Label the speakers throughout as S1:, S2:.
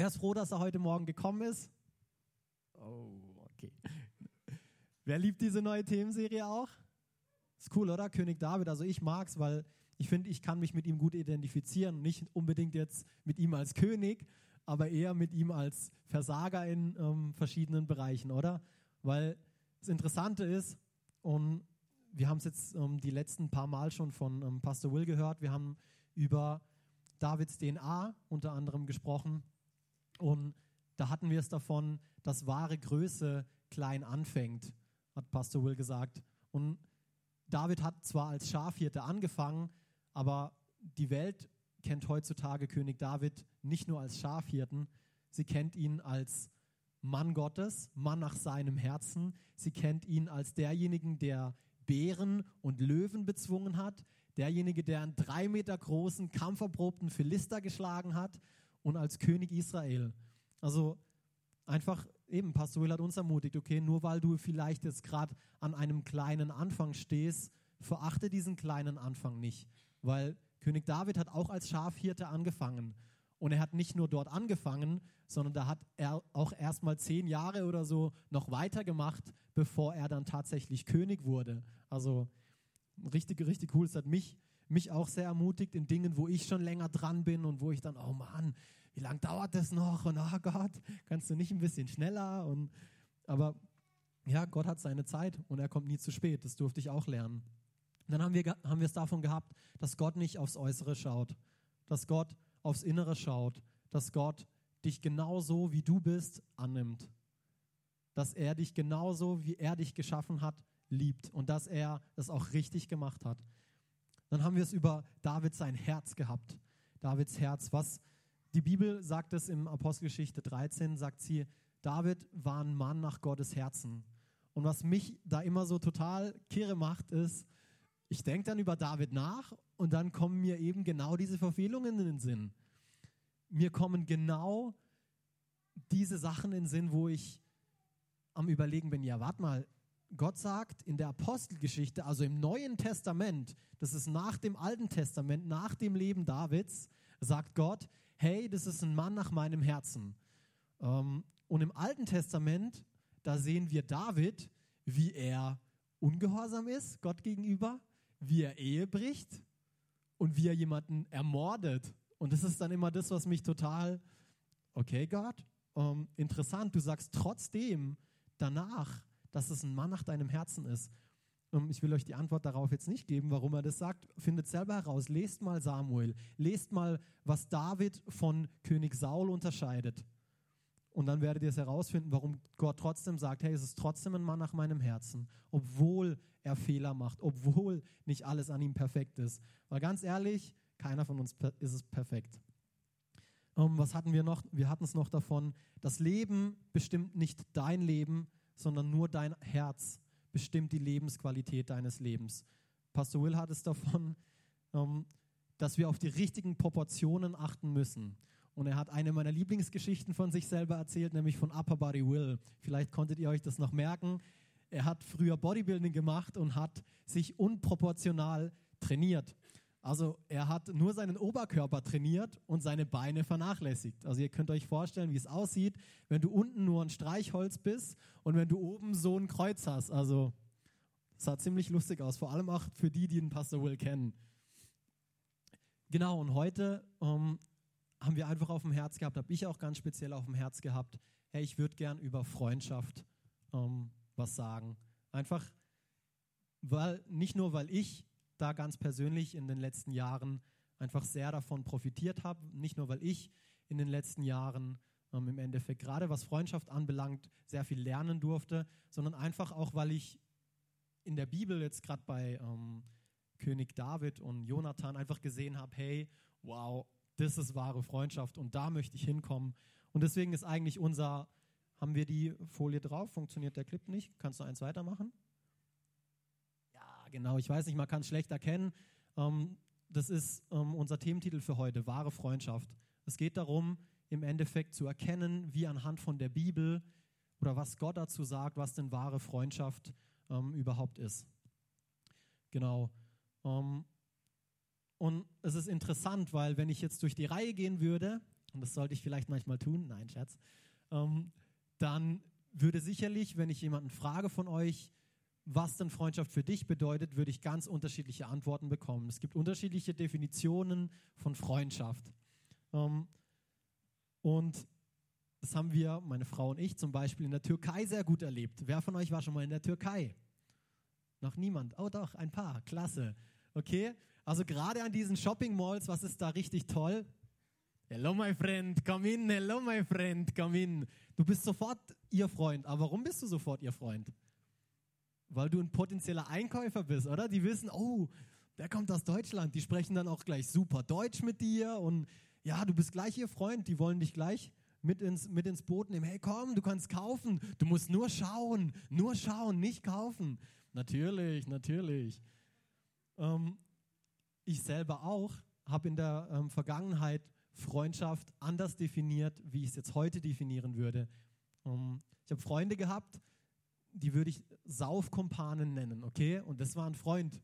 S1: Wer ist froh, dass er heute Morgen gekommen ist? Oh, okay. Wer liebt diese neue Themenserie auch? Ist cool, oder? König David. Also ich mag's, weil ich finde, ich kann mich mit ihm gut identifizieren. Nicht unbedingt jetzt mit ihm als König, aber eher mit ihm als Versager in ähm, verschiedenen Bereichen, oder? Weil das Interessante ist, und wir haben es jetzt ähm, die letzten paar Mal schon von ähm, Pastor Will gehört, wir haben über Davids DNA unter anderem gesprochen und da hatten wir es davon, dass wahre Größe klein anfängt, hat Pastor Will gesagt. Und David hat zwar als Schafhirte angefangen, aber die Welt kennt heutzutage König David nicht nur als Schafhirten, sie kennt ihn als Mann Gottes, Mann nach seinem Herzen. Sie kennt ihn als derjenigen, der Bären und Löwen bezwungen hat, derjenige, der einen drei Meter großen, kampferprobten Philister geschlagen hat und als König Israel. Also einfach eben, Pastor Will hat uns ermutigt, okay, nur weil du vielleicht jetzt gerade an einem kleinen Anfang stehst, verachte diesen kleinen Anfang nicht, weil König David hat auch als Schafhirte angefangen. Und er hat nicht nur dort angefangen, sondern da hat er auch erst mal zehn Jahre oder so noch weitergemacht, bevor er dann tatsächlich König wurde. Also richtig, richtig cool. Es hat mich, mich auch sehr ermutigt in Dingen, wo ich schon länger dran bin und wo ich dann, oh Mann, wie lange dauert das noch? Und oh Gott, kannst du nicht ein bisschen schneller? Und, aber ja, Gott hat seine Zeit und er kommt nie zu spät. Das durfte ich auch lernen. Und dann haben wir, haben wir es davon gehabt, dass Gott nicht aufs Äußere schaut, dass Gott aufs Innere schaut, dass Gott dich genauso wie du bist annimmt, dass er dich genauso wie er dich geschaffen hat liebt und dass er es auch richtig gemacht hat. Dann haben wir es über David sein Herz gehabt. Davids Herz, was die Bibel sagt es im Apostelgeschichte 13, sagt sie, David war ein Mann nach Gottes Herzen. Und was mich da immer so total kirre macht, ist, ich denke dann über David nach und dann kommen mir eben genau diese Verfehlungen in den Sinn. Mir kommen genau diese Sachen in den Sinn, wo ich am Überlegen bin, ja, warte mal, Gott sagt in der Apostelgeschichte, also im Neuen Testament, das ist nach dem Alten Testament, nach dem Leben Davids, sagt Gott, hey, das ist ein Mann nach meinem Herzen. Ähm, und im Alten Testament, da sehen wir David, wie er ungehorsam ist Gott gegenüber, wie er Ehe bricht und wie er jemanden ermordet. Und das ist dann immer das, was mich total, okay, Gott, ähm, interessant. Du sagst trotzdem danach, dass es ein Mann nach deinem Herzen ist. Ähm, ich will euch die Antwort darauf jetzt nicht geben, warum er das sagt. Findet selber heraus. Lest mal Samuel. Lest mal, was David von König Saul unterscheidet. Und dann werdet ihr es herausfinden, warum Gott trotzdem sagt, hey, es ist trotzdem ein Mann nach meinem Herzen, obwohl er Fehler macht, obwohl nicht alles an ihm perfekt ist. Weil ganz ehrlich, keiner von uns ist es perfekt. Um, ähm, was hatten wir noch? Wir hatten es noch davon, das Leben bestimmt nicht dein Leben, sondern nur dein Herz bestimmt die Lebensqualität deines Lebens. Pastor Will hat es davon, ähm, dass wir auf die richtigen Proportionen achten müssen. Und er hat eine meiner Lieblingsgeschichten von sich selber erzählt, nämlich von Upper Body Will. Vielleicht konntet ihr euch das noch merken. Er hat früher Bodybuilding gemacht und hat sich unproportional trainiert. Also er hat nur seinen Oberkörper trainiert und seine Beine vernachlässigt. Also ihr könnt euch vorstellen, wie es aussieht, wenn du unten nur ein Streichholz bist und wenn du oben so ein Kreuz hast. Also es sah ziemlich lustig aus, vor allem auch für die, die den Pastor Will kennen. Genau, und heute ähm, haben wir einfach auf dem Herz gehabt, habe ich auch ganz speziell auf dem Herz gehabt, hey, ich würde gern über Freundschaft ähm, was sagen. Einfach, weil, nicht nur, weil ich da ganz persönlich in den letzten Jahren einfach sehr davon profitiert habe, nicht nur, weil ich in den letzten Jahren ähm, im Endeffekt gerade was Freundschaft anbelangt sehr viel lernen durfte, sondern einfach auch, weil ich in der Bibel jetzt gerade bei ähm, König David und Jonathan einfach gesehen habe, hey, wow, das ist wahre Freundschaft und da möchte ich hinkommen. Und deswegen ist eigentlich unser, haben wir die Folie drauf? Funktioniert der Clip nicht? Kannst du eins weitermachen? Genau. Ich weiß nicht, man kann es schlecht erkennen. Ähm, das ist ähm, unser Thementitel für heute, wahre Freundschaft. Es geht darum, im Endeffekt zu erkennen, wie anhand von der Bibel oder was Gott dazu sagt, was denn wahre Freundschaft ähm, überhaupt ist. Genau. Ähm, und es ist interessant, weil wenn ich jetzt durch die Reihe gehen würde und das sollte ich vielleicht manchmal tun, nein, Scherz, ähm, dann würde sicherlich, wenn ich jemanden frage von euch, was denn Freundschaft für dich bedeutet, würde ich ganz unterschiedliche Antworten bekommen. Es gibt unterschiedliche Definitionen von Freundschaft. Ähm, und das haben wir, meine Frau und ich, zum Beispiel in der Türkei sehr gut erlebt. Wer von euch war schon mal in der Türkei? Noch niemand? Oh doch, ein paar. Klasse. Okay? Also gerade an diesen Shopping Malls, was ist da richtig toll? Hello, my friend, come in. Hello, my friend, come in. Du bist sofort ihr Freund. Aber warum bist du sofort ihr Freund? Weil du ein potenzieller Einkäufer bist, oder? Die wissen, oh, der kommt aus Deutschland. Die sprechen dann auch gleich super Deutsch mit dir und ja, du bist gleich ihr Freund. Die wollen dich gleich mit ins, mit ins Boot nehmen. Hey, komm, du kannst kaufen. Du musst nur schauen, nur schauen, nicht kaufen. Natürlich, natürlich. Ähm, ich selber auch habe in der ähm, Vergangenheit Freundschaft anders definiert, wie ich es jetzt heute definieren würde. Ähm, ich habe Freunde gehabt, die würde ich Saufkumpanen nennen, okay? Und das war ein Freund,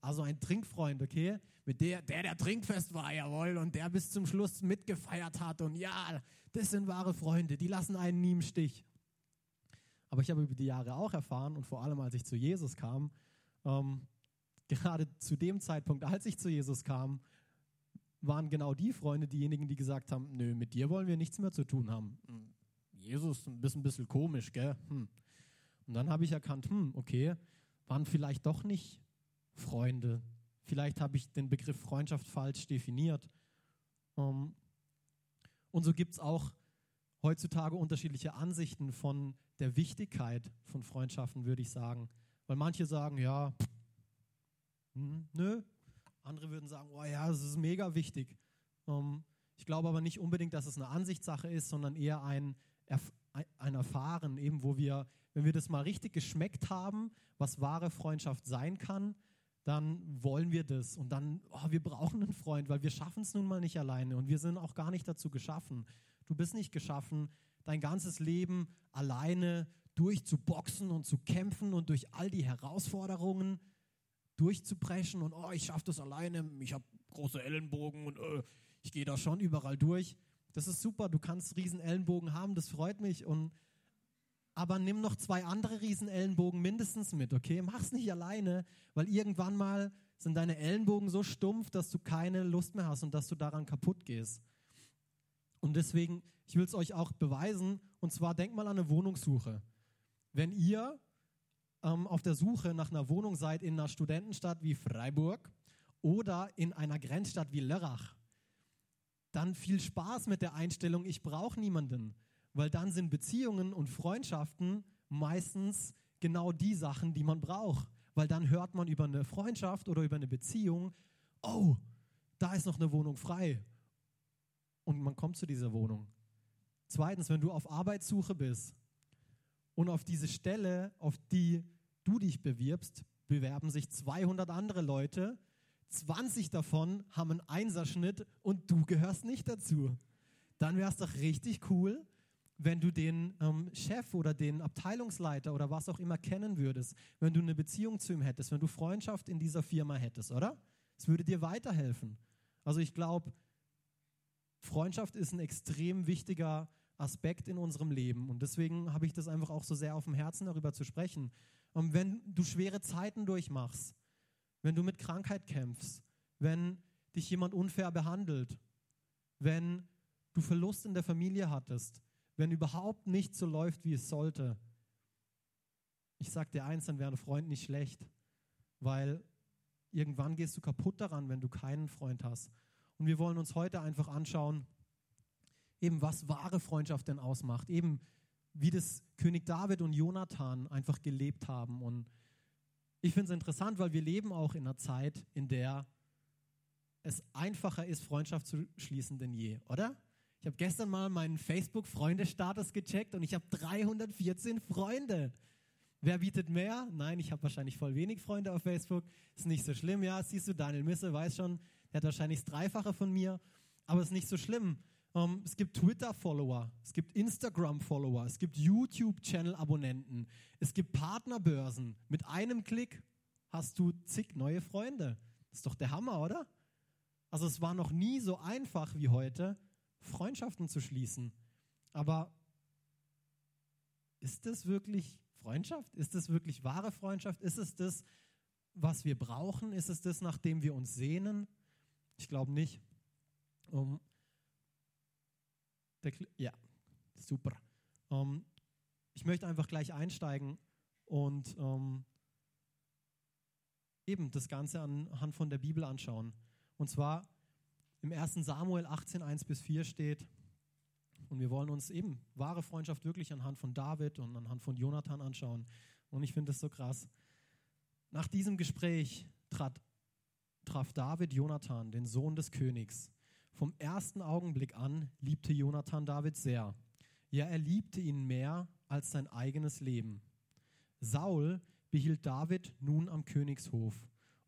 S1: also ein Trinkfreund, okay? Mit der, der der trinkfest war, jawohl, und der bis zum Schluss mitgefeiert hat. Und ja, das sind wahre Freunde, die lassen einen nie im Stich. Aber ich habe über die Jahre auch erfahren, und vor allem als ich zu Jesus kam, ähm, gerade zu dem Zeitpunkt, als ich zu Jesus kam, waren genau die Freunde diejenigen, die gesagt haben, nö, mit dir wollen wir nichts mehr zu tun haben. Hm, Jesus, ein bisschen, ein bisschen komisch, gell? Hm. Und dann habe ich erkannt, hm, okay, waren vielleicht doch nicht Freunde. Vielleicht habe ich den Begriff Freundschaft falsch definiert. Ähm, und so gibt es auch heutzutage unterschiedliche Ansichten von der Wichtigkeit von Freundschaften, würde ich sagen. Weil manche sagen, ja, hm, nö. Andere würden sagen, oh ja, es ist mega wichtig. Ähm, ich glaube aber nicht unbedingt, dass es eine Ansichtssache ist, sondern eher ein, ein Erfahren, eben wo wir, wenn wir das mal richtig geschmeckt haben, was wahre Freundschaft sein kann, dann wollen wir das. Und dann, oh, wir brauchen einen Freund, weil wir schaffen es nun mal nicht alleine und wir sind auch gar nicht dazu geschaffen. Du bist nicht geschaffen, dein ganzes Leben alleine durchzuboxen und zu kämpfen und durch all die Herausforderungen durchzupreschen und oh, ich schaffe das alleine, ich habe große Ellenbogen und oh, ich gehe da schon überall durch. Das ist super, du kannst riesen Ellenbogen haben, das freut mich und aber nimm noch zwei andere Riesenellenbogen mindestens mit, okay? Mach's nicht alleine, weil irgendwann mal sind deine Ellenbogen so stumpf, dass du keine Lust mehr hast und dass du daran kaputt gehst. Und deswegen, ich will es euch auch beweisen, und zwar denk mal an eine Wohnungssuche. Wenn ihr ähm, auf der Suche nach einer Wohnung seid in einer Studentenstadt wie Freiburg oder in einer Grenzstadt wie Lörrach, dann viel Spaß mit der Einstellung, ich brauche niemanden weil dann sind Beziehungen und Freundschaften meistens genau die Sachen, die man braucht. Weil dann hört man über eine Freundschaft oder über eine Beziehung, oh, da ist noch eine Wohnung frei. Und man kommt zu dieser Wohnung. Zweitens, wenn du auf Arbeitssuche bist und auf diese Stelle, auf die du dich bewirbst, bewerben sich 200 andere Leute, 20 davon haben einen Einserschnitt und du gehörst nicht dazu. Dann wäre es doch richtig cool, wenn du den ähm, Chef oder den Abteilungsleiter oder was auch immer kennen würdest, wenn du eine Beziehung zu ihm hättest, wenn du Freundschaft in dieser Firma hättest, oder? Es würde dir weiterhelfen. Also ich glaube, Freundschaft ist ein extrem wichtiger Aspekt in unserem Leben und deswegen habe ich das einfach auch so sehr auf dem Herzen, darüber zu sprechen. Und wenn du schwere Zeiten durchmachst, wenn du mit Krankheit kämpfst, wenn dich jemand unfair behandelt, wenn du Verlust in der Familie hattest, wenn überhaupt nicht so läuft, wie es sollte, ich sag dir eins, dann wäre ein Freund nicht schlecht, weil irgendwann gehst du kaputt daran, wenn du keinen Freund hast. Und wir wollen uns heute einfach anschauen, eben was wahre Freundschaft denn ausmacht, eben wie das König David und Jonathan einfach gelebt haben. Und ich finde es interessant, weil wir leben auch in einer Zeit, in der es einfacher ist, Freundschaft zu schließen denn je, oder? Ich habe gestern mal meinen Facebook-Freundestatus gecheckt und ich habe 314 Freunde. Wer bietet mehr? Nein, ich habe wahrscheinlich voll wenig Freunde auf Facebook. Ist nicht so schlimm. Ja, siehst du, Daniel Misse weiß schon, der hat wahrscheinlich das Dreifache von mir. Aber ist nicht so schlimm. Um, ähm, es gibt Twitter-Follower, es gibt Instagram-Follower, es gibt YouTube-Channel-Abonnenten, es gibt Partnerbörsen. Mit einem Klick hast du zig neue Freunde. Das ist doch der Hammer, oder? Also es war noch nie so einfach wie heute, Freundschaften zu schließen. Aber ist das wirklich Freundschaft? Ist das wirklich wahre Freundschaft? Ist es das, was wir brauchen? Ist es das, nach dem wir uns sehnen? Ich glaube nicht. Um, der, ja, super. Um, ich möchte einfach gleich einsteigen und um, eben das Ganze anhand von der Bibel anschauen. Und zwar im 1. Samuel 18, 1 bis 4 steht, und wir wollen uns eben wahre Freundschaft wirklich anhand von David und anhand von Jonathan anschauen. Und ich finde das so krass. Nach diesem Gespräch trat, traf David Jonathan, den Sohn des Königs. Vom ersten Augenblick an liebte Jonathan David sehr. Ja, er liebte ihn mehr als sein eigenes Leben. Saul behielt David nun am Königshof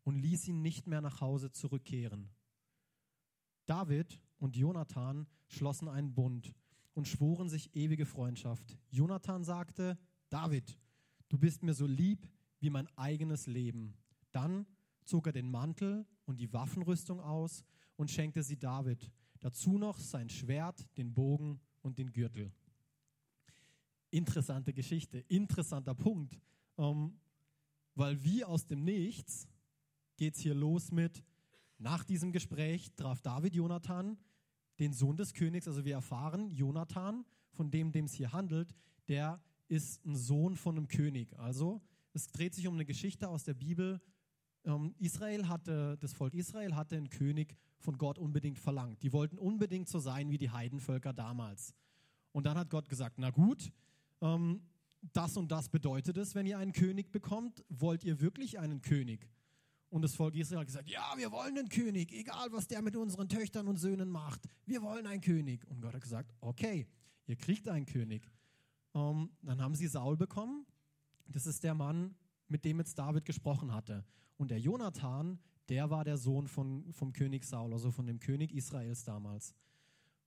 S1: und ließ ihn nicht mehr nach Hause zurückkehren. David und Jonathan schlossen einen Bund und schworen sich ewige Freundschaft. Jonathan sagte, David, du bist mir so lieb wie mein eigenes Leben. Dann zog er den Mantel und die Waffenrüstung aus und schenkte sie David. Dazu noch sein Schwert, den Bogen und den Gürtel. Interessante Geschichte, interessanter Punkt, ähm, weil wie aus dem Nichts geht es hier los mit, nach diesem Gespräch traf David Jonathan, den Sohn des Königs. Also wir erfahren, Jonathan, von dem, dem es hier handelt, der ist ein Sohn von einem König. Also es dreht sich um eine Geschichte aus der Bibel. Ähm, Israel hatte, das Volk Israel hatte einen König von Gott unbedingt verlangt. Die wollten unbedingt so sein wie die Heidenvölker damals. Und dann hat Gott gesagt, na gut, ähm, das und das bedeutet es, wenn ihr einen König bekommt. Wollt ihr wirklich einen König? Und das Volk Israel hat gesagt, ja, wir wollen einen König, egal was der mit unseren Töchtern und Söhnen macht. Wir wollen einen König. Und Gott hat gesagt, okay, ihr kriegt einen König. Ähm, dann haben sie Saul bekommen. Das ist der Mann, mit dem jetzt David gesprochen hatte. Und der Jonathan, der war der Sohn von, vom König Saul, also von dem König Israels damals.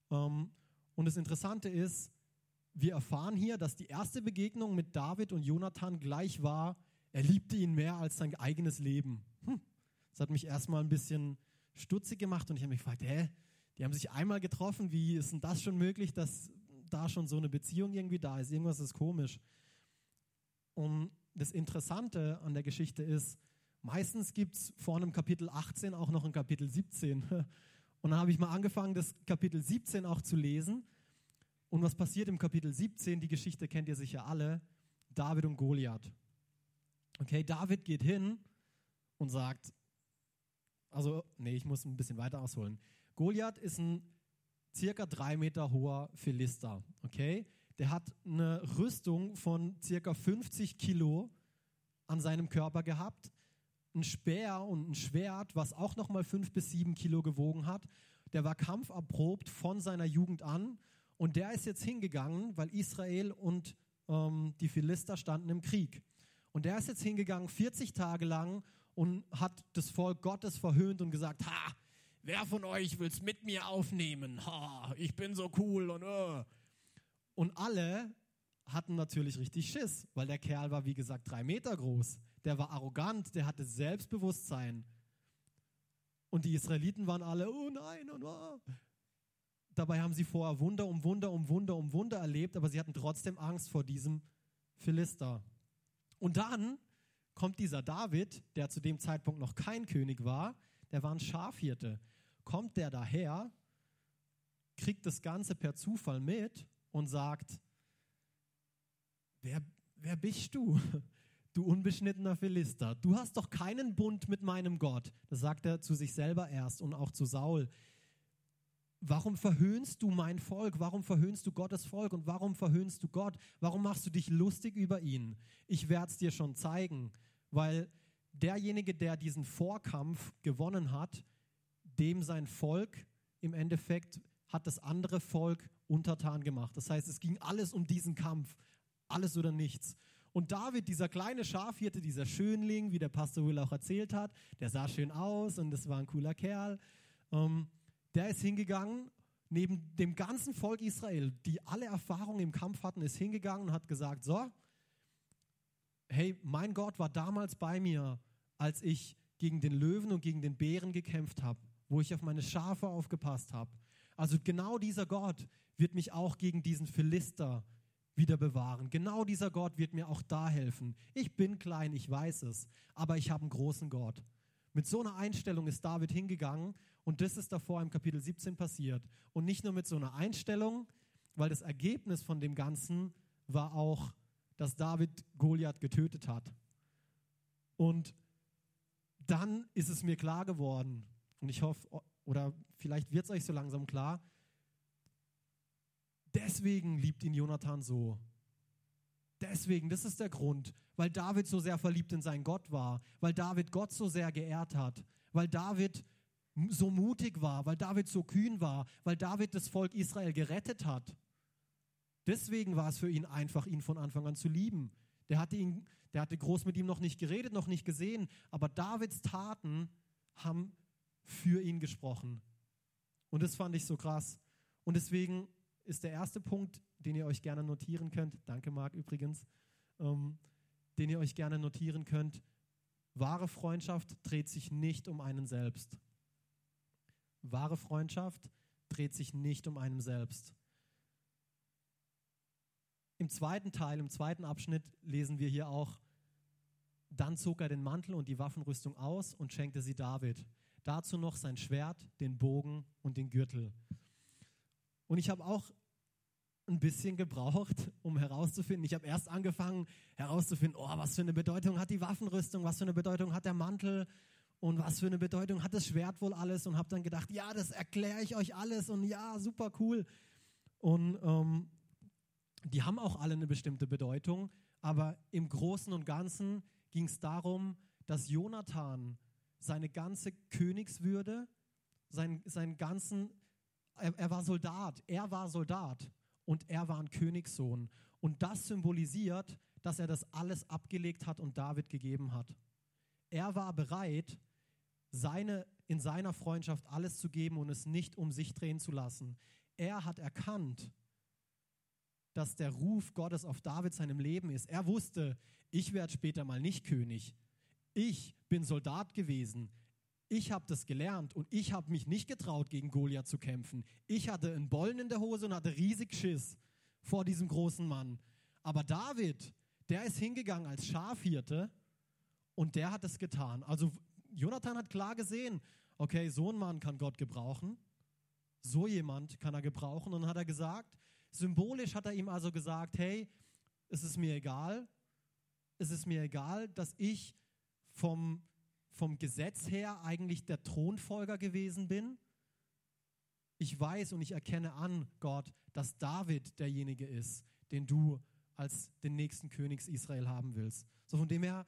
S1: Ähm, und das Interessante ist, wir erfahren hier, dass die erste Begegnung mit David und Jonathan gleich war, er liebte ihn mehr als sein eigenes Leben. Hm. Das hat mich erstmal ein bisschen stutzig gemacht und ich habe mich gefragt, hä, die haben sich einmal getroffen, wie ist denn das schon möglich, dass da schon so eine Beziehung irgendwie da ist? Irgendwas ist komisch. Und das Interessante an der Geschichte ist, meistens gibt es vor einem Kapitel 18 auch noch ein Kapitel 17. Und dann habe ich mal angefangen, das Kapitel 17 auch zu lesen. Und was passiert im Kapitel 17? Die Geschichte kennt ihr sicher alle. David und Goliath. Okay, David geht hin und sagt, also, nee, ich muss ein bisschen weiter ausholen. Goliath ist ein circa drei Meter hoher Philister, okay? Der hat eine Rüstung von circa 50 Kilo an seinem Körper gehabt, ein Speer und ein Schwert, was auch nochmal fünf bis sieben Kilo gewogen hat. Der war kampferprobt von seiner Jugend an und der ist jetzt hingegangen, weil Israel und ähm, die Philister standen im Krieg. Und der ist jetzt hingegangen 40 Tage lang und hat das Volk Gottes verhöhnt und gesagt, ha, wer von euch will es mit mir aufnehmen? Ha, ich bin so cool und uh. Und alle hatten natürlich richtig Schiss, weil der Kerl war, wie gesagt, drei Meter groß. Der war arrogant, der hatte Selbstbewusstsein. Und die Israeliten waren alle, oh nein, oh. Dabei haben sie vorher Wunder um Wunder um Wunder um Wunder erlebt, aber sie hatten trotzdem Angst vor diesem Philister. Und dann kommt dieser David, der zu dem Zeitpunkt noch kein König war, der war ein Schafhirte. Kommt der daher, kriegt das Ganze per Zufall mit und sagt, wer, wer bist du? Du unbeschnittener Philister, du hast doch keinen Bund mit meinem Gott. Das sagt er zu sich selber erst und auch zu Saul. Warum verhöhnst du mein Volk? Warum verhöhnst du Gottes Volk? Und warum verhöhnst du Gott? Warum machst du dich lustig über ihn? Ich werde es dir schon zeigen, weil derjenige, der diesen Vorkampf gewonnen hat, dem sein Volk im Endeffekt hat das andere Volk untertan gemacht. Das heißt, es ging alles um diesen Kampf, alles oder nichts. Und David, dieser kleine Schafhirte, dieser Schönling, wie der Pastor Will auch erzählt hat, der sah schön aus und das war ein cooler Kerl. Ähm, der ist hingegangen, neben dem ganzen Volk Israel, die alle Erfahrung im Kampf hatten, ist hingegangen und hat gesagt, so, hey, mein Gott war damals bei mir, als ich gegen den Löwen und gegen den Bären gekämpft habe, wo ich auf meine Schafe aufgepasst habe, Also genau dieser Gott wird mich auch gegen diesen Philister wieder bewahren. Genau dieser Gott wird mir auch da helfen. Ich bin klein, ich weiß es, aber ich habe einen großen Gott. Mit so einer Einstellung ist David hingegangen und das ist davor im Kapitel 17 passiert. Und nicht nur mit so einer Einstellung, weil das Ergebnis von dem Ganzen war auch, dass David Goliath getötet hat. Und dann ist es mir klar geworden, und ich hoffe, oder vielleicht wird es euch so langsam klar, deswegen liebt ihn Jonathan so. Deswegen, das ist der Grund, weil David so sehr verliebt in seinen Gott war, weil David Gott so sehr geehrt hat, weil David so mutig war, weil David so kühn war, weil David das Volk Israel gerettet hat. Deswegen war es für ihn einfach, ihn von Anfang an zu lieben. Der hatte, ihn, der hatte groß mit ihm noch nicht geredet, noch nicht gesehen, aber Davids Taten haben für ihn gesprochen. Und das fand ich so krass. Und deswegen ist der erste Punkt, den ihr euch gerne notieren könnt, danke Marc übrigens, ähm, den ihr euch gerne notieren könnt, wahre Freundschaft dreht sich nicht um einen selbst. Wahre Freundschaft dreht sich nicht um einen selbst. Im zweiten Teil, im zweiten Abschnitt lesen wir hier auch, dann zog er den Mantel und die Waffenrüstung aus und schenkte sie David. Dazu noch sein Schwert, den Bogen und den Gürtel. Und ich habe auch ein bisschen gebraucht, um herauszufinden. Ich habe erst angefangen herauszufinden, oh, was für eine Bedeutung hat die Waffenrüstung, was für eine Bedeutung hat der Mantel und was für eine Bedeutung hat das Schwert wohl alles und habe dann gedacht, ja, das erkläre ich euch alles und ja, super cool. Und ähm, die haben auch alle eine bestimmte Bedeutung, aber im Großen und Ganzen ging es darum, dass Jonathan seine ganze Königswürde, sein, seinen ganzen, er, er war Soldat, er war Soldat und er war ein Königssohn. Und das symbolisiert, dass er das alles abgelegt hat und David gegeben hat. Er war bereit, seine, in seiner Freundschaft alles zu geben und es nicht um sich drehen zu lassen. Er hat erkannt, dass der Ruf Gottes auf David seinem Leben ist. Er wusste, ich werde später mal nicht König. Ich bin Soldat gewesen. Ich habe das gelernt und ich habe mich nicht getraut, gegen Goliath zu kämpfen. Ich hatte einen Bollen in der Hose und hatte riesig Schiss vor diesem großen Mann. Aber David, der ist hingegangen als Schafhirte und der hat es getan. Also Jonathan hat klar gesehen, okay, so ein Mann kann Gott gebrauchen. So jemand kann er gebrauchen. Und dann hat er gesagt, symbolisch hat er ihm also gesagt, hey, es ist mir egal, es ist mir egal, dass ich vom vom Gesetz her eigentlich der Thronfolger gewesen bin. Ich weiß und ich erkenne an, Gott, dass David derjenige ist, den du als den nächsten Königs Israel haben willst. So von dem her,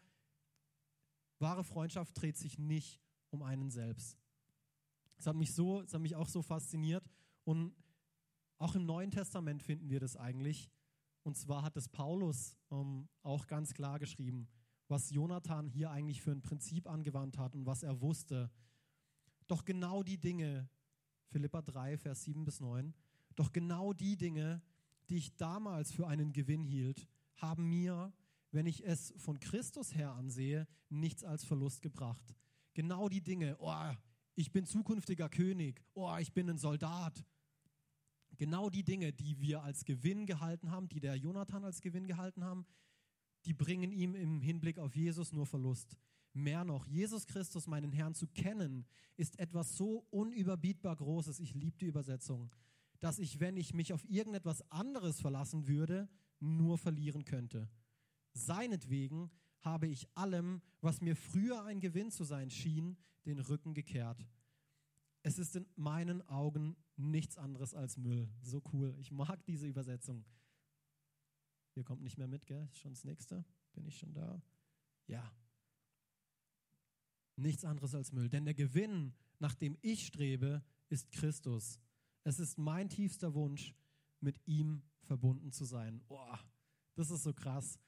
S1: wahre Freundschaft dreht sich nicht um einen selbst. Das hat mich so, das hat mich auch so fasziniert und auch im Neuen Testament finden wir das eigentlich. Und zwar hat es Paulus ähm, auch ganz klar geschrieben was Jonathan hier eigentlich für ein Prinzip angewandt hat und was er wusste. Doch genau die Dinge, Philippa 3, Vers 7 bis 9, doch genau die Dinge, die ich damals für einen Gewinn hielt, haben mir, wenn ich es von Christus her ansehe, nichts als Verlust gebracht. Genau die Dinge, oh, ich bin zukünftiger König, oh, ich bin ein Soldat. Genau die Dinge, die wir als Gewinn gehalten haben, die der Jonathan als Gewinn gehalten haben, die bringen ihm im Hinblick auf Jesus nur Verlust. Mehr noch, Jesus Christus, meinen Herrn, zu kennen, ist etwas so unüberbietbar Großes, ich liebe die Übersetzung, dass ich, wenn ich mich auf irgendetwas anderes verlassen würde, nur verlieren könnte. Seinetwegen habe ich allem, was mir früher ein Gewinn zu sein schien, den Rücken gekehrt. Es ist in meinen Augen nichts anderes als Müll. So cool. Ich mag diese Übersetzung. Ihr kommt nicht mehr mit, gell? Ist schon das nächste. Bin ich schon da? Ja. Nichts anderes als Müll. Denn der Gewinn, nach dem ich strebe, ist Christus. Es ist mein tiefster Wunsch, mit ihm verbunden zu sein. Boah, das ist so krass.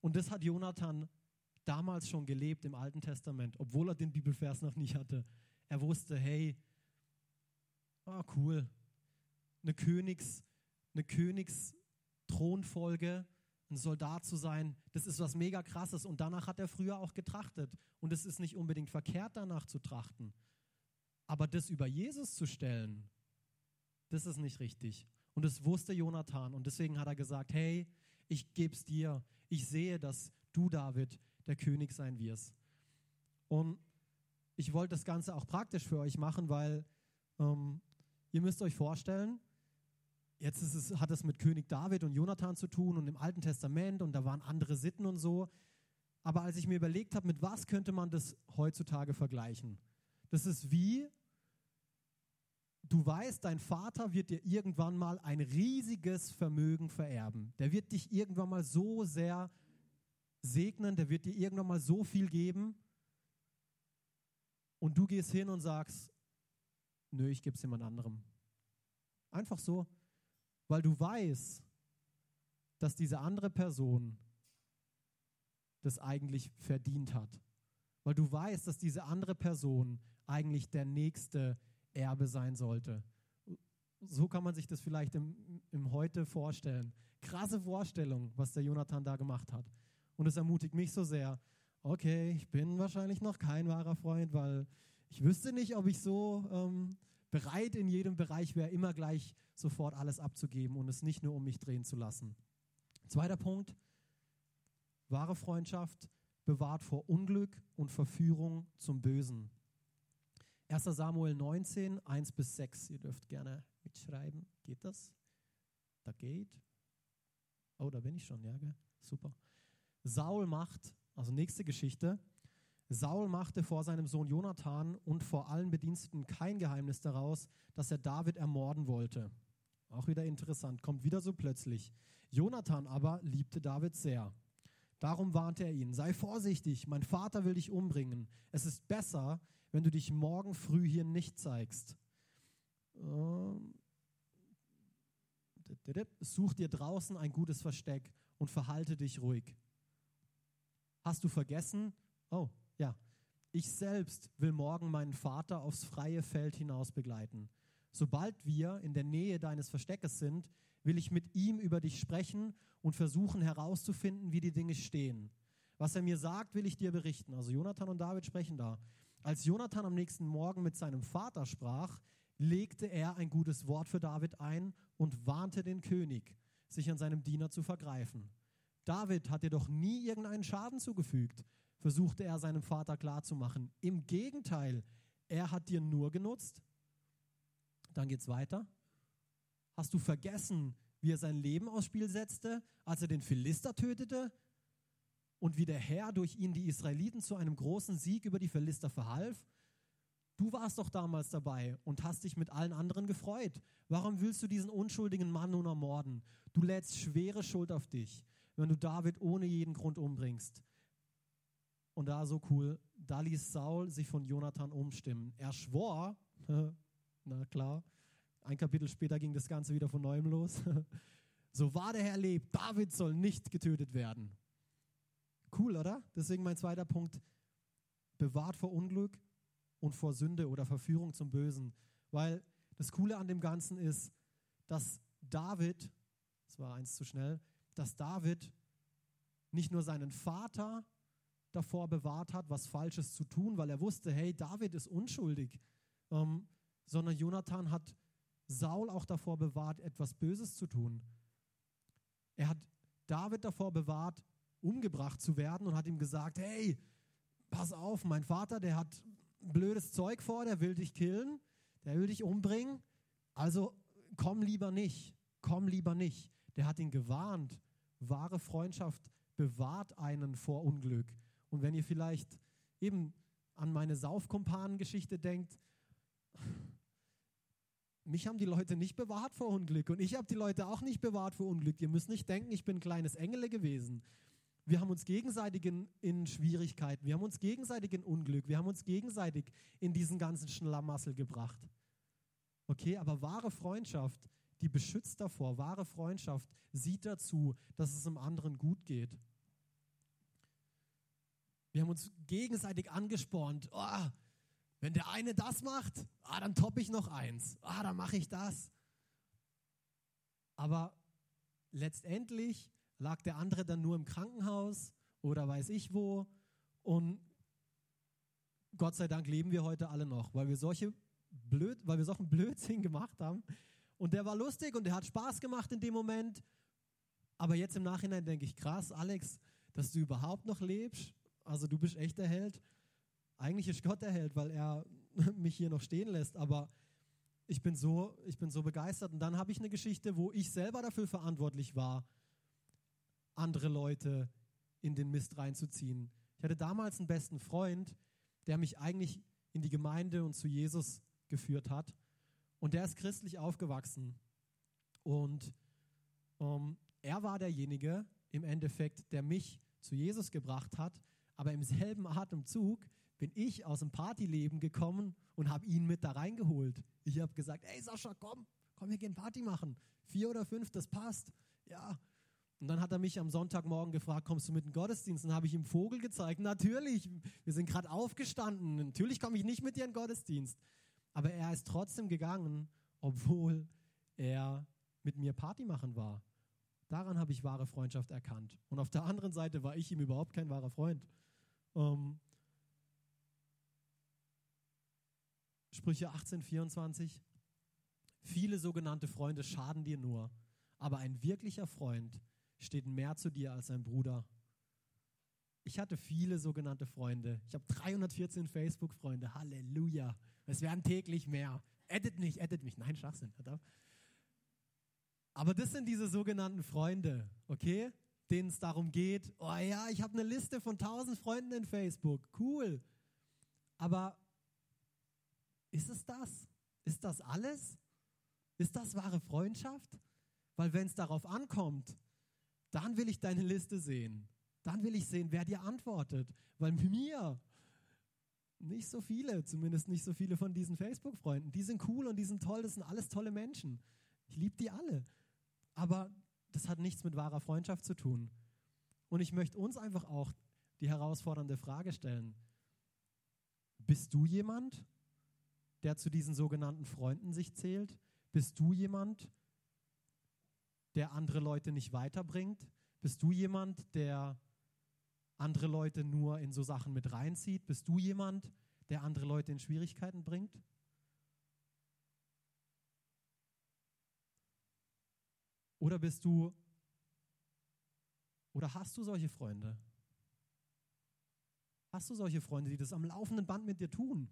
S1: Und das hat Jonathan damals schon gelebt im Alten Testament, obwohl er den Bibelvers noch nicht hatte. Er wusste, hey, ah, cool, eine Königs, eine Königsthronfolge, ein Soldat zu sein, das ist was mega krasses und danach hat er früher auch getrachtet und es ist nicht unbedingt verkehrt danach zu trachten. Aber das über Jesus zu stellen, das ist nicht richtig. Und das wusste Jonathan und deswegen hat er gesagt, hey, ich gebe es dir. Ich sehe, dass du, David, der König sein wirst. Und ich wollte das Ganze auch praktisch für euch machen, weil ähm, ihr müsst euch vorstellen, jetzt es, hat es mit König David und Jonathan zu tun und im Alten Testament und da waren andere Sitten und so. Aber als ich mir überlegt habe, mit was könnte man das heutzutage vergleichen? Das ist wie, du weißt, dein Vater wird dir irgendwann mal ein riesiges Vermögen vererben. Der wird dich irgendwann mal so sehr segnen, der wird dir irgendwann mal so viel geben. Und du gehst hin und sagst, nö, ich gebe es jemand anderem. Einfach so, weil du weißt, dass diese andere Person das eigentlich verdient hat. Weil du weißt, dass diese andere Person eigentlich der nächste Erbe sein sollte. So kann man sich das vielleicht im, im Heute vorstellen. Krasse Vorstellung, was der Jonathan da gemacht hat. Und es ermutigt mich so sehr, okay, ich bin wahrscheinlich noch kein wahrer Freund, weil ich wüsste nicht, ob ich so ähm, bereit in jedem Bereich wäre, immer gleich sofort alles abzugeben und es nicht nur um mich drehen zu lassen. Zweiter Punkt, wahre Freundschaft bewahrt vor Unglück und Verführung zum Bösen. 1 Samuel 19, 1 bis 6. Ihr dürft gerne mitschreiben. Geht das? Da geht. Oh, da bin ich schon, ja, gell? super. Saul macht, also nächste Geschichte, Saul machte vor seinem Sohn Jonathan und vor allen Bediensteten kein Geheimnis daraus, dass er David ermorden wollte. Auch wieder interessant, kommt wieder so plötzlich. Jonathan aber liebte David sehr. Darum warnte er ihn, sei vorsichtig, mein Vater will dich umbringen. Es ist besser, wenn du dich morgen früh hier nicht zeigst. Ähm, such dir draußen ein gutes Versteck und verhalte dich ruhig. Hast du vergessen? Oh. Ich selbst will morgen meinen Vater aufs freie Feld hinaus begleiten. Sobald wir in der Nähe deines Versteckes sind, will ich mit ihm über dich sprechen und versuchen herauszufinden, wie die Dinge stehen. Was er mir sagt, will ich dir berichten. Also Jonathan und David sprechen da. Als Jonathan am nächsten Morgen mit seinem Vater sprach, legte er ein gutes Wort für David ein und warnte den König, sich an seinem Diener zu vergreifen. David hat dir doch nie irgendeinen Schaden zugefügt, versuchte er seinem Vater klarzumachen. Im Gegenteil, er hat dir nur genutzt. Dann geht's weiter. Hast du vergessen, wie er sein Leben aufs Spiel setzte, als er den Philister tötete? und wie der Herr durch ihn die Israeliten zu einem großen Sieg über die Philister verhalf? Du warst doch damals dabei und hast dich mit allen anderen gefreut. Warum willst du diesen unschuldigen Mann nun ermorden? Du lädst schwere Schuld auf dich, wenn du David ohne jeden Grund umbringst. Und da so cool, da ließ Saul sich von Jonathan umstimmen. Er schwor, na klar, ein Kapitel später ging das Ganze wieder von neuem los. so wahr der Herr lebt, David soll nicht getötet werden. Cool, oder? Deswegen mein zweiter Punkt, bewahrt vor Unglück und vor Sünde oder Verführung zum Bösen. Weil das Coole an dem Ganzen ist, dass David, das war eins zu schnell, dass David nicht nur seinen Vater davor bewahrt hat, was Falsches zu tun, weil er wusste, hey, David ist unschuldig, ähm, sondern Jonathan hat Saul auch davor bewahrt, etwas Böses zu tun. Er hat David davor bewahrt, umgebracht zu werden und hat ihm gesagt, hey, pass auf, mein Vater, der hat blödes Zeug vor, der will dich killen, der will dich umbringen, also komm lieber nicht, komm lieber nicht. Der hat ihn gewarnt. Wahre Freundschaft bewahrt einen vor Unglück. Und wenn ihr vielleicht eben an meine Saufkumpanengeschichte denkt, mich haben die Leute nicht bewahrt vor Unglück und ich habe die Leute auch nicht bewahrt vor Unglück. Ihr müsst nicht denken, ich bin ein kleines Engele gewesen. Wir haben uns gegenseitig in, in, Schwierigkeiten, wir haben uns gegenseitig in Unglück, wir haben uns gegenseitig in diesen ganzen Schlamassel gebracht. Okay, aber wahre Freundschaft, die beschützt davor, wahre Freundschaft sieht dazu, dass es dem anderen gut geht. Wir haben uns gegenseitig angespornt. Oh, wenn der eine das macht, ah, dann toppe ich noch eins. Ah, dann mache ich das. Aber letztendlich lag der andere dann nur im Krankenhaus oder weiß ich wo. Und Gott sei Dank leben wir heute alle noch, weil wir solche blöd, weil wir solchen Blödsinn gemacht haben Und der war lustig und der hat Spaß gemacht in dem Moment. Aber jetzt im Nachhinein denke ich, krass, Alex, dass du überhaupt noch lebst. Also du bist echt der Held. Eigentlich ist Gott der Held, weil er mich hier noch stehen lässt. Aber ich bin so, ich bin so begeistert. Und dann habe ich eine Geschichte, wo ich selber dafür verantwortlich war, andere Leute in den Mist reinzuziehen. Ich hatte damals einen besten Freund, der mich eigentlich in die Gemeinde und zu Jesus geführt hat. Und der ist christlich aufgewachsen. Und ähm, er war derjenige im Endeffekt, der mich zu Jesus gebracht hat. Aber im selben Atemzug bin ich aus dem Partyleben gekommen und habe ihn mit da reingeholt. Ich habe gesagt, ey Sascha, komm, komm, wir gehen Party machen. Vier oder fünf, das passt. Ja. Und dann hat er mich am Sonntagmorgen gefragt, kommst du mit dem Gottesdienst? Und dann habe ich ihm Vogel gezeigt. Natürlich, wir sind gerade aufgestanden. Natürlich komme ich nicht mit dir in den Gottesdienst. Aber er ist trotzdem gegangen, obwohl er mit mir Party machen war. Daran habe ich wahre Freundschaft erkannt. Und auf der anderen Seite war ich ihm überhaupt kein wahrer Freund. Ähm, Sprüche 18, 24. Viele sogenannte Freunde schaden dir nur, aber ein wirklicher Freund steht mehr zu dir als ein Bruder. Ich hatte viele sogenannte Freunde. Ich habe 314 Facebook-Freunde. Halleluja. Es werden täglich mehr. Edit nicht, edit mich. Nein, Schwachsinn. Aber das sind diese sogenannten Freunde, okay? Denen es darum geht, oh ja, ich habe eine Liste von 1000 Freunden in Facebook. Cool. Aber ist es das? Ist das alles? Ist das wahre Freundschaft? Weil wenn es darauf ankommt, dann will ich deine Liste sehen. Dann will ich sehen, wer dir antwortet. Weil mir nicht so viele, zumindest nicht so viele von diesen Facebook-Freunden. Die sind cool und die sind toll, das sind alles tolle Menschen. Ich liebe die alle. Aber das hat nichts mit wahrer Freundschaft zu tun. Und ich möchte uns einfach auch die herausfordernde Frage stellen. Bist du jemand, der zu diesen sogenannten Freunden sich zählt? Bist du jemand, der andere Leute nicht weiterbringt? Bist du jemand, der andere Leute nur in so Sachen mit reinzieht? Bist du jemand, der andere Leute in Schwierigkeiten bringt? Oder bist du, oder hast du solche Freunde? Hast du solche Freunde, die das am laufenden Band mit dir tun?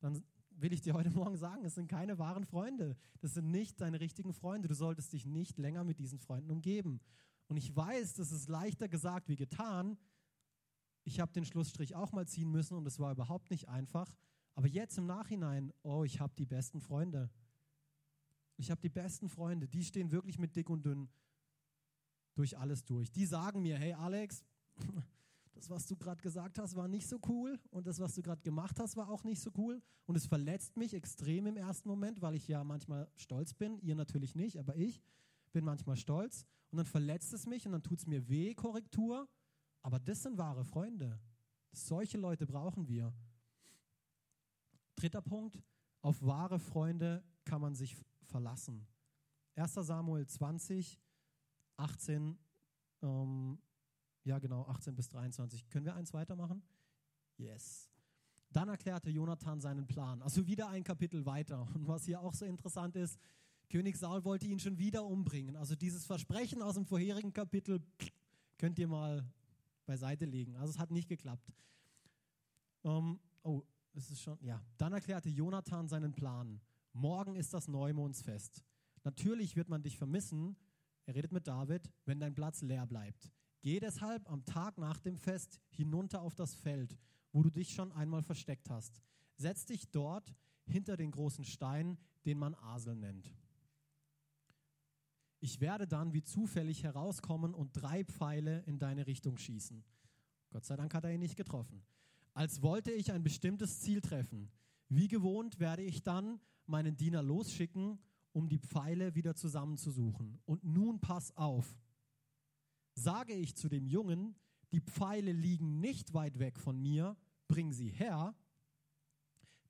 S1: Dann will ich dir heute Morgen sagen, es sind keine wahren Freunde. Das sind nicht deine richtigen Freunde. Du solltest dich nicht länger mit diesen Freunden umgeben. Und ich weiß, das ist leichter gesagt wie getan. Ich habe den Schlussstrich auch mal ziehen müssen und es war überhaupt nicht einfach. Aber jetzt im Nachhinein, oh, ich habe die besten Freunde. Ich habe die besten Freunde, die stehen wirklich mit dick und dünn durch alles durch. Die sagen mir, hey Alex, das, was du gerade gesagt hast, war nicht so cool und das, was du gerade gemacht hast, war auch nicht so cool und es verletzt mich extrem im ersten Moment, weil ich ja manchmal stolz bin, ihr natürlich nicht, aber ich bin manchmal stolz und dann verletzt es mich und dann tut es mir weh, Korrektur, aber das sind wahre Freunde. Solche Leute brauchen wir. Dritter Punkt, auf wahre Freunde kann man sich verlassen. 1 Samuel 20, 18, ähm, ja genau, 18 bis 23. Können wir eins weitermachen? Yes. Dann erklärte Jonathan seinen Plan. Also wieder ein Kapitel weiter. Und was hier auch so interessant ist, König Saul wollte ihn schon wieder umbringen. Also dieses Versprechen aus dem vorherigen Kapitel könnt ihr mal beiseite legen. Also es hat nicht geklappt. Ähm, oh, es ist schon, ja. Dann erklärte Jonathan seinen Plan. Morgen ist das Neumondsfest. Natürlich wird man dich vermissen, er redet mit David, wenn dein Platz leer bleibt. Geh deshalb am Tag nach dem Fest hinunter auf das Feld, wo du dich schon einmal versteckt hast. Setz dich dort hinter den großen Stein, den man Asel nennt. Ich werde dann wie zufällig herauskommen und drei Pfeile in deine Richtung schießen. Gott sei Dank hat er ihn nicht getroffen. Als wollte ich ein bestimmtes Ziel treffen. Wie gewohnt werde ich dann meinen Diener losschicken, um die Pfeile wieder zusammenzusuchen. Und nun pass auf. Sage ich zu dem Jungen, die Pfeile liegen nicht weit weg von mir, bring sie her,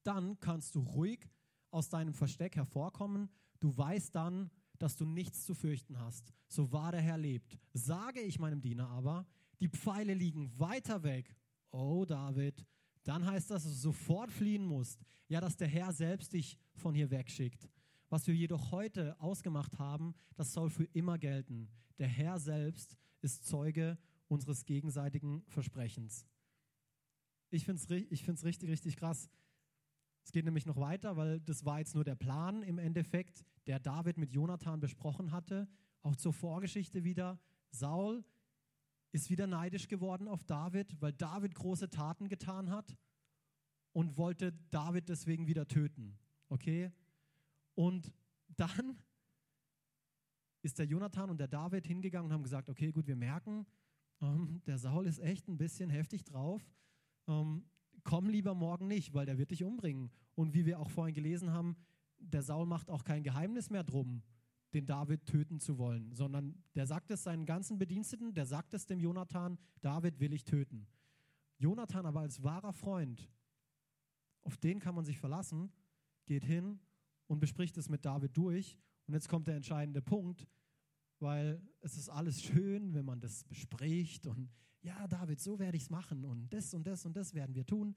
S1: dann kannst du ruhig aus deinem Versteck hervorkommen. Du weißt dann, dass du nichts zu fürchten hast. So wahr der Herr lebt. Sage ich meinem Diener aber, die Pfeile liegen weiter weg. Oh David, dann heißt das, dass du sofort fliehen musst. Ja, dass der Herr selbst dich von hier wegschickt. Was wir jedoch heute ausgemacht haben, das soll für immer gelten. Der Herr selbst ist Zeuge unseres gegenseitigen Versprechens. Ich finde es ich find's richtig, richtig krass. Es geht nämlich noch weiter, weil das war jetzt nur der Plan im Endeffekt, der David mit Jonathan besprochen hatte. Auch zur Vorgeschichte wieder. Saul ist wieder neidisch geworden auf David, weil David große Taten getan hat und wollte David deswegen wieder töten. Okay? Und dann ist der Jonathan und der David hingegangen und haben gesagt, okay, gut, wir merken, ähm, der Saul ist echt ein bisschen heftig drauf. Ähm, komm lieber morgen nicht, weil der wird dich umbringen. Und wie wir auch vorhin gelesen haben, der Saul macht auch kein Geheimnis mehr drum, den David töten zu wollen, sondern der sagt es seinen ganzen Bediensteten, der sagt es dem Jonathan, David will ich töten. Jonathan aber als wahrer Freund, auf den kann man sich verlassen, geht hin und bespricht es mit David durch. Und jetzt kommt der entscheidende Punkt, weil es ist alles schön, wenn man das bespricht und ja, David, so werde ich es machen und das und das und das werden wir tun.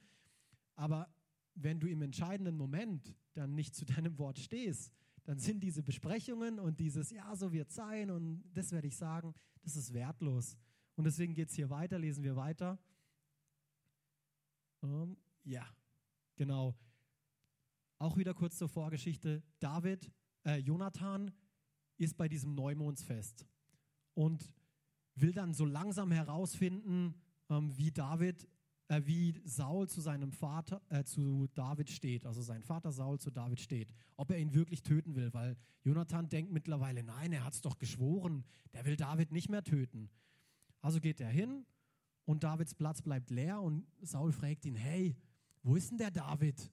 S1: Aber wenn du im entscheidenden Moment dann nicht zu deinem Wort stehst, dann sind diese Besprechungen und dieses, ja, so wird es sein und das werde ich sagen, das ist wertlos. Und deswegen geht es hier weiter, lesen wir weiter. Um, ähm, ja, genau. Auch wieder kurz zur Vorgeschichte. David, äh, Jonathan ist bei diesem Neumondsfest und will dann so langsam herausfinden, ähm, wie David, äh, wie Saul zu seinem Vater, äh, zu David steht, also sein Vater Saul zu David steht, ob er ihn wirklich töten will, weil Jonathan denkt mittlerweile, nein, er hat es doch geschworen, der will David nicht mehr töten. Also geht er hin und Davids Platz bleibt leer und Saul fragt ihn, hey, wo ist denn der David?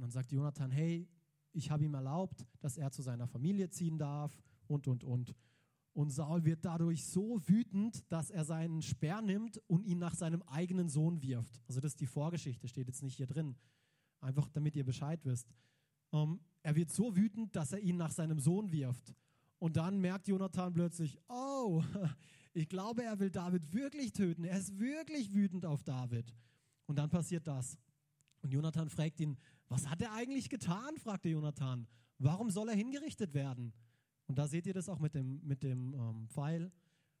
S1: Und dann sagt Jonathan, hey, ich habe ihm erlaubt, dass er zu seiner Familie ziehen darf und, und, und. Und Saul wird dadurch so wütend, dass er seinen Speer nimmt und ihn nach seinem eigenen Sohn wirft. Also das ist die Vorgeschichte, steht jetzt nicht hier drin. Einfach damit ihr Bescheid wisst. Ähm, er wird so wütend, dass er ihn nach seinem Sohn wirft. Und dann merkt Jonathan plötzlich, oh, ich glaube, er will David wirklich töten. Er ist wirklich wütend auf David. Und dann passiert das. Und Jonathan fragt ihn, was hat er eigentlich getan? fragte Jonathan. Warum soll er hingerichtet werden? Und da seht ihr das auch mit dem, mit dem ähm, Pfeil.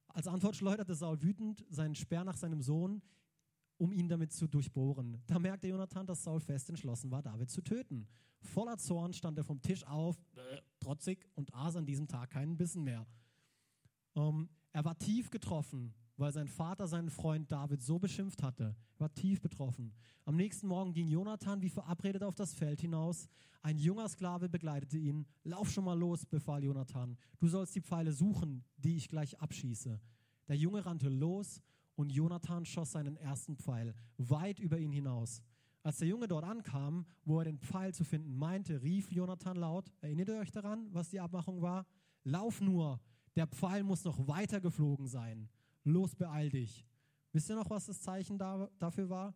S1: Als Antwort schleuderte Saul wütend seinen Speer nach seinem Sohn, um ihn damit zu durchbohren. Da merkte Jonathan, dass Saul fest entschlossen war, David zu töten. Voller Zorn stand er vom Tisch auf, äh, trotzig, und aß an diesem Tag keinen Bissen mehr. Ähm, er war tief getroffen weil sein Vater seinen Freund David so beschimpft hatte. Er war tief betroffen. Am nächsten Morgen ging Jonathan wie verabredet auf das Feld hinaus. Ein junger Sklave begleitete ihn. Lauf schon mal los, befahl Jonathan. Du sollst die Pfeile suchen, die ich gleich abschieße. Der Junge rannte los und Jonathan schoss seinen ersten Pfeil weit über ihn hinaus. Als der Junge dort ankam, wo er den Pfeil zu finden meinte, rief Jonathan laut, erinnert ihr euch daran, was die Abmachung war? Lauf nur, der Pfeil muss noch weiter geflogen sein los, beeil dich. Wisst ihr noch, was das Zeichen da, dafür war?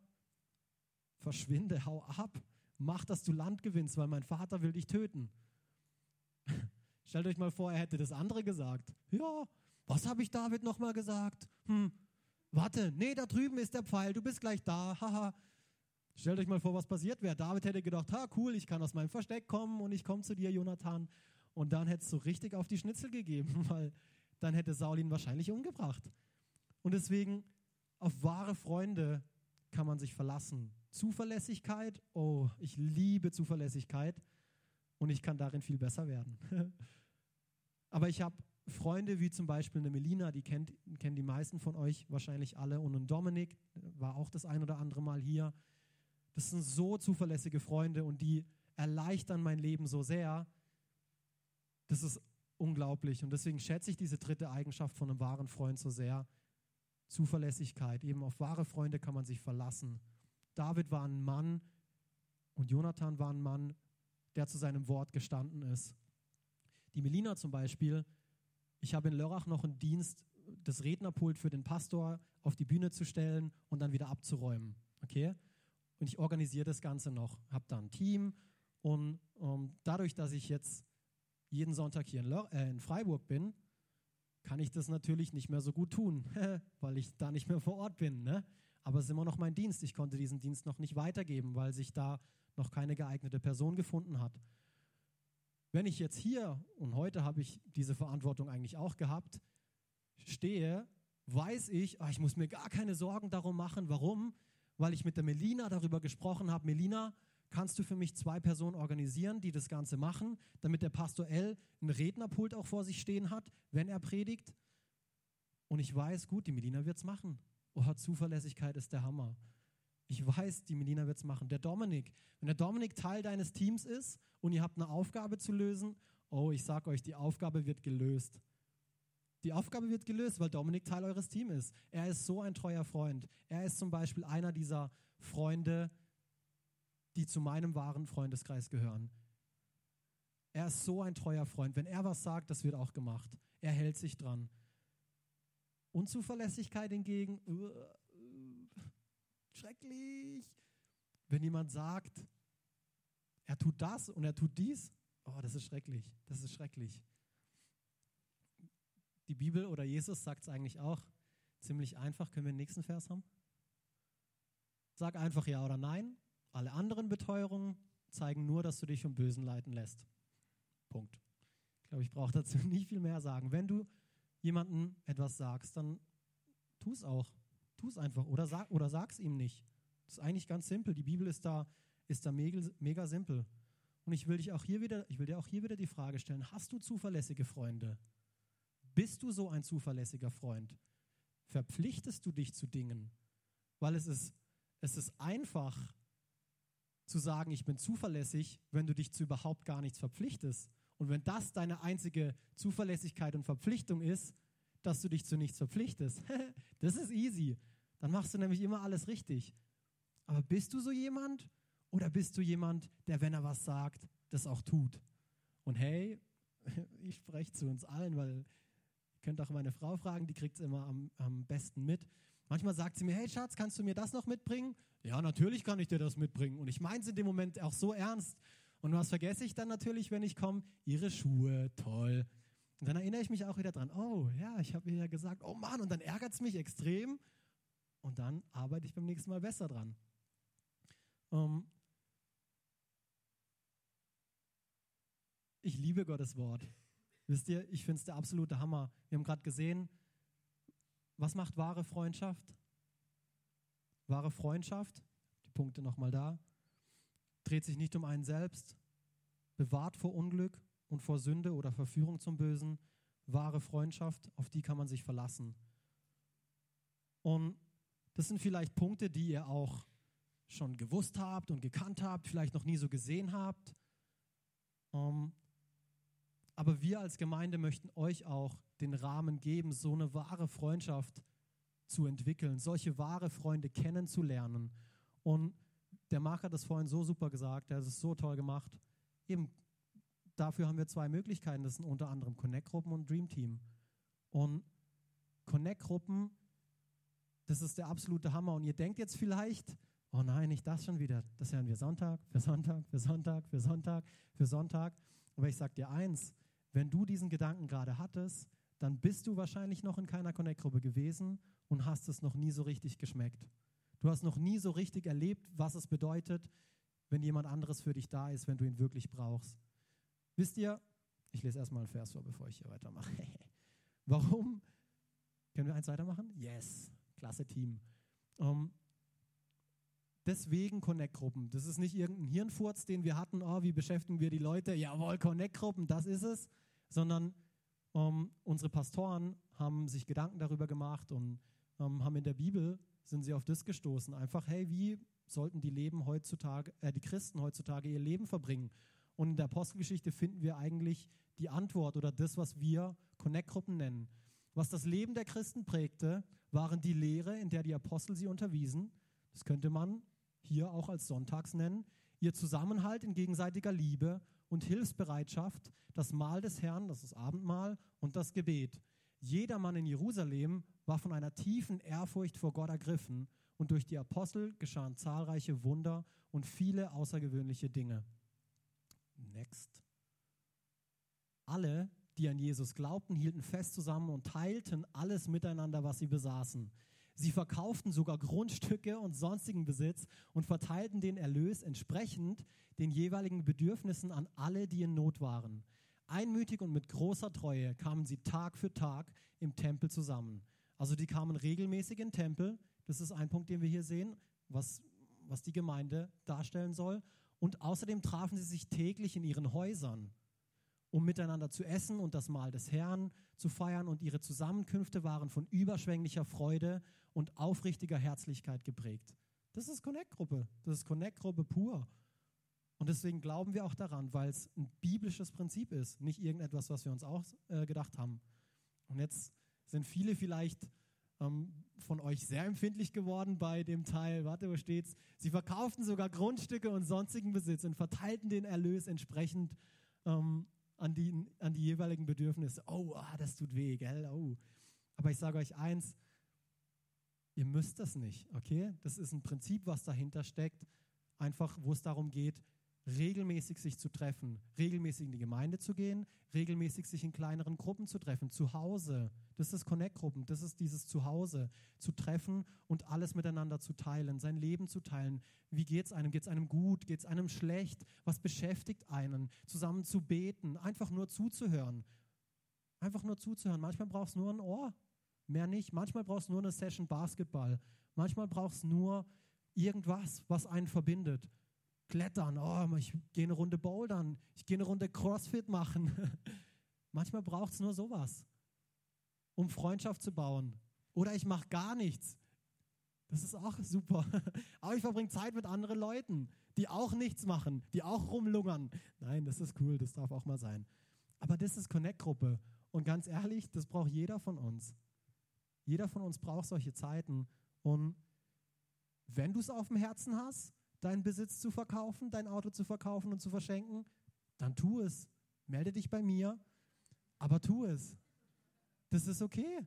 S1: Verschwinde, hau ab, mach, dass du Land gewinnst, weil mein Vater will dich töten. Stellt euch mal vor, er hätte das andere gesagt. Ja, was habe ich David nochmal gesagt? Hm, warte, nee, da drüben ist der Pfeil, du bist gleich da, haha. Stellt euch mal vor, was passiert wäre. David hätte gedacht, ha, cool, ich kann aus meinem Versteck kommen und ich komme zu dir, Jonathan. Und dann hätte es so richtig auf die Schnitzel gegeben, weil dann hätte Saul ihn wahrscheinlich umgebracht. Und deswegen, auf wahre Freunde kann man sich verlassen. Zuverlässigkeit, oh, ich liebe Zuverlässigkeit und ich kann darin viel besser werden. Aber ich habe Freunde wie zum Beispiel eine Melina, die kennt, kennen die meisten von euch wahrscheinlich alle, und ein Dominik war auch das ein oder andere Mal hier. Das sind so zuverlässige Freunde und die erleichtern mein Leben so sehr. Das ist unglaublich und deswegen schätze ich diese dritte Eigenschaft von einem wahren Freund so sehr. Zuverlässigkeit. Eben auf wahre Freunde kann man sich verlassen. David war ein Mann und Jonathan war ein Mann, der zu seinem Wort gestanden ist. Die Melina zum Beispiel, ich habe in Lörrach noch einen Dienst, das Rednerpult für den Pastor auf die Bühne zu stellen und dann wieder abzuräumen. Okay? Und ich organisiere das Ganze noch, habe da ein Team und um, ähm, dadurch, dass ich jetzt jeden Sonntag hier in, Lör äh, in Freiburg bin, kann ich das natürlich nicht mehr so gut tun, weil ich da nicht mehr vor Ort bin. Ne? Aber es ist immer noch mein Dienst. Ich konnte diesen Dienst noch nicht weitergeben, weil sich da noch keine geeignete Person gefunden hat. wenn ich jetzt hier, und heute habe ich diese Verantwortung eigentlich auch gehabt, stehe, weiß ich, ah, ich muss mir gar keine Sorgen darum machen. Warum? Weil ich mit der Melina darüber gesprochen habe. Melina, kannst du für mich zwei Personen organisieren, die das Ganze machen, damit der Pastor L ein Rednerpult auch vor sich stehen hat, wenn er predigt? Und ich weiß, gut, die Melina wird es machen. Oh, Zuverlässigkeit ist der Hammer. Ich weiß, die Melina wird es machen. Der Dominik, wenn der Dominik Teil deines Teams ist und ihr habt eine Aufgabe zu lösen, oh, ich sag euch, die Aufgabe wird gelöst. Die Aufgabe wird gelöst, weil Dominik Teil eures Teams ist. Er ist so ein treuer Freund. Er ist zum Beispiel einer dieser Freunde, die zu meinem wahren Freundeskreis gehören. Er ist so ein treuer Freund. Wenn er was sagt, das wird auch gemacht. Er hält sich dran. Unzuverlässigkeit hingegen, uh, uh, schrecklich. Wenn jemand sagt, er tut das und er tut dies, oh, das ist schrecklich. Das ist schrecklich. Die Bibel oder Jesus sagt es eigentlich auch ziemlich einfach. Können wir den nächsten Vers haben? Sag einfach ja oder nein. Alle anderen Beteuerungen zeigen nur, dass du dich vom Bösen leiten lässt. Punkt. Ich glaube, ich brauche dazu nicht viel mehr sagen. Wenn du jemandem etwas sagst, dann tu es auch. Tu es einfach oder sag oder sag's ihm nicht. Das ist eigentlich ganz simpel. Die Bibel ist da, ist da mega, mega simpel. Und ich will dich auch hier wieder, ich will dir auch hier wieder die Frage stellen: Hast du zuverlässige Freunde? Bist du so ein zuverlässiger Freund? Verpflichtest du dich zu Dingen? Weil es ist, es ist einfach zu sagen, ich bin zuverlässig, wenn du dich zu überhaupt gar nichts verpflichtest. Und wenn das deine einzige Zuverlässigkeit und Verpflichtung ist, dass du dich zu nichts verpflichtest, das ist easy. Dann machst du nämlich immer alles richtig. Aber bist du so jemand oder bist du jemand, der, wenn er was sagt, das auch tut? Und hey, ich spreche zu uns allen, weil könnt auch meine Frau fragen, die kriegt es immer am, am besten mit. Manchmal sagt sie mir, hey Schatz, kannst du mir das noch mitbringen? Ja, natürlich kann ich dir das mitbringen. Und ich meine es in dem Moment auch so ernst. Und was vergesse ich dann natürlich, wenn ich komme? Ihre Schuhe, toll. Und dann erinnere ich mich auch wieder dran, oh ja, ich habe ihr ja gesagt, oh Mann, und dann ärgert es mich extrem. Und dann arbeite ich beim nächsten Mal besser dran. Um, ähm, ich liebe Gottes Wort. Wisst ihr, ich finde es der absolute Hammer. Wir haben gerade gesehen, was macht wahre Freundschaft? Wahre Freundschaft, die Punkte nochmal da, dreht sich nicht um einen selbst, bewahrt vor Unglück und vor Sünde oder Verführung zum Bösen. Wahre Freundschaft, auf die kann man sich verlassen. Und das sind vielleicht Punkte, die ihr auch schon gewusst habt und gekannt habt, vielleicht noch nie so gesehen habt. Um, ähm, aber wir als Gemeinde möchten euch auch den Rahmen geben, so eine wahre Freundschaft zu entwickeln, solche wahre Freunde kennenzulernen. Und der Marc hat das vorhin so super gesagt, er hat es so toll gemacht. Eben dafür haben wir zwei Möglichkeiten, das sind unter anderem Connect-Gruppen und Dream Team. Und Connect-Gruppen, das ist der absolute Hammer. Und ihr denkt jetzt vielleicht, oh nein, nicht das schon wieder. Das hören wir Sonntag für Sonntag für Sonntag für Sonntag für Sonntag. Aber ich sage dir eins, wenn du diesen Gedanken gerade hattest, dann bist du wahrscheinlich noch in keiner Connect-Gruppe gewesen und hast es noch nie so richtig geschmeckt. Du hast noch nie so richtig erlebt, was es bedeutet, wenn jemand anderes für dich da ist, wenn du ihn wirklich brauchst. Wisst ihr, ich lese erstmal einen Vers vor, bevor ich hier weitermache. Warum? Können wir eins weitermachen? Yes, klasse Team. Um, ähm, deswegen Connect-Gruppen. Das ist nicht irgendein Hirnfurz, den wir hatten, oh, wie beschäftigen wir die Leute? Jawohl, Connect-Gruppen, das ist es sondern ähm, unsere Pastoren haben sich Gedanken darüber gemacht und ähm, haben in der Bibel sind sie auf das gestoßen. Einfach, hey, wie sollten die Leben heutzutage, äh, die Christen heutzutage ihr Leben verbringen? Und in der Apostelgeschichte finden wir eigentlich die Antwort oder das, was wir Connect-Gruppen nennen. Was das Leben der Christen prägte, waren die Lehre, in der die Apostel sie unterwiesen. Das könnte man hier auch als Sonntags nennen. Ihr Zusammenhalt in gegenseitiger Liebe und Hilfsbereitschaft, das Mahl des Herrn, das ist Abendmahl, und das Gebet. Jedermann in Jerusalem war von einer tiefen Ehrfurcht vor Gott ergriffen und durch die Apostel geschahen zahlreiche Wunder und viele außergewöhnliche Dinge. Next. Alle, die an Jesus glaubten, hielten fest zusammen und teilten alles miteinander, was sie besaßen. Sie verkauften sogar Grundstücke und sonstigen Besitz und verteilten den Erlös entsprechend den jeweiligen Bedürfnissen an alle, die in Not waren. Einmütig und mit großer Treue kamen sie Tag für Tag im Tempel zusammen. Also die kamen regelmäßig in den Tempel. Das ist ein Punkt, den wir hier sehen, was, was die Gemeinde darstellen soll. Und außerdem trafen sie sich täglich in ihren Häusern um miteinander zu essen und das Mahl des Herrn zu feiern. Und ihre Zusammenkünfte waren von überschwänglicher Freude und aufrichtiger Herzlichkeit geprägt. Das ist Connect-Gruppe. Das ist Connect-Gruppe pur. Und deswegen glauben wir auch daran, weil es ein biblisches Prinzip ist, nicht irgendetwas, was wir uns auch äh, gedacht haben. Und jetzt sind viele vielleicht ähm, von euch sehr empfindlich geworden bei dem Teil, warte, wo steht's? Sie verkauften sogar Grundstücke und sonstigen Besitz und verteilten den Erlös entsprechend ähm, an die, an die jeweiligen Bedürfnisse. Oh, ah, das tut weh, gell? Oh. Aber ich sage euch eins, ihr müsst das nicht, okay? Das ist ein Prinzip, was dahinter steckt, einfach wo es darum geht, regelmäßig sich zu treffen, regelmäßig in die Gemeinde zu gehen, regelmäßig sich in kleineren Gruppen zu treffen, zu Hause. Das ist Connect-Gruppen, das ist dieses Zuhause, zu treffen und alles miteinander zu teilen, sein Leben zu teilen. Wie geht es einem? Geht es einem gut? Geht es einem schlecht? Was beschäftigt einen? Zusammen zu beten, einfach nur zuzuhören. Einfach nur zuzuhören. Manchmal brauchst du nur ein Ohr, mehr nicht. Manchmal brauchst du nur eine Session Basketball. Manchmal brauchst du nur irgendwas, was einen verbindet. Klettern, oh, ich gehe eine Runde bouldern, ich gehe eine Runde Crossfit machen. Manchmal braucht es nur sowas, um Freundschaft zu bauen. Oder ich mache gar nichts. Das ist auch super. Aber ich verbringe Zeit mit anderen Leuten, die auch nichts machen, die auch rumlungern. Nein, das ist cool, das darf auch mal sein. Aber das ist Connect-Gruppe. Und ganz ehrlich, das braucht jeder von uns. Jeder von uns braucht solche Zeiten. Und wenn du es auf dem Herzen hast, deinen Besitz zu verkaufen, dein Auto zu verkaufen und zu verschenken, dann tu es. Melde dich bei mir, aber tu es. Das ist okay.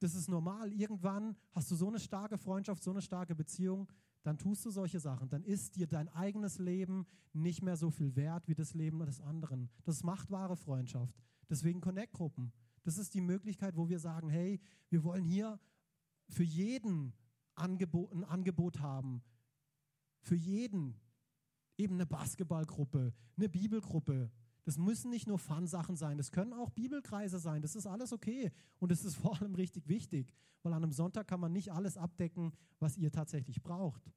S1: Das ist normal. Irgendwann hast du so eine starke Freundschaft, so eine starke Beziehung, dann tust du solche Sachen. Dann ist dir dein eigenes Leben nicht mehr so viel wert wie das Leben des anderen. Das macht wahre Freundschaft. Deswegen Connect-Gruppen. Das ist die Möglichkeit, wo wir sagen, hey, wir wollen hier für jeden Angebot, ein Angebot haben, für jeden. Eben eine Basketballgruppe, eine Bibelgruppe. Das müssen nicht nur Fun-Sachen sein, das können auch Bibelkreise sein, das ist alles okay. Und es ist vor allem richtig wichtig, weil an einem Sonntag kann man nicht alles abdecken, was ihr tatsächlich braucht.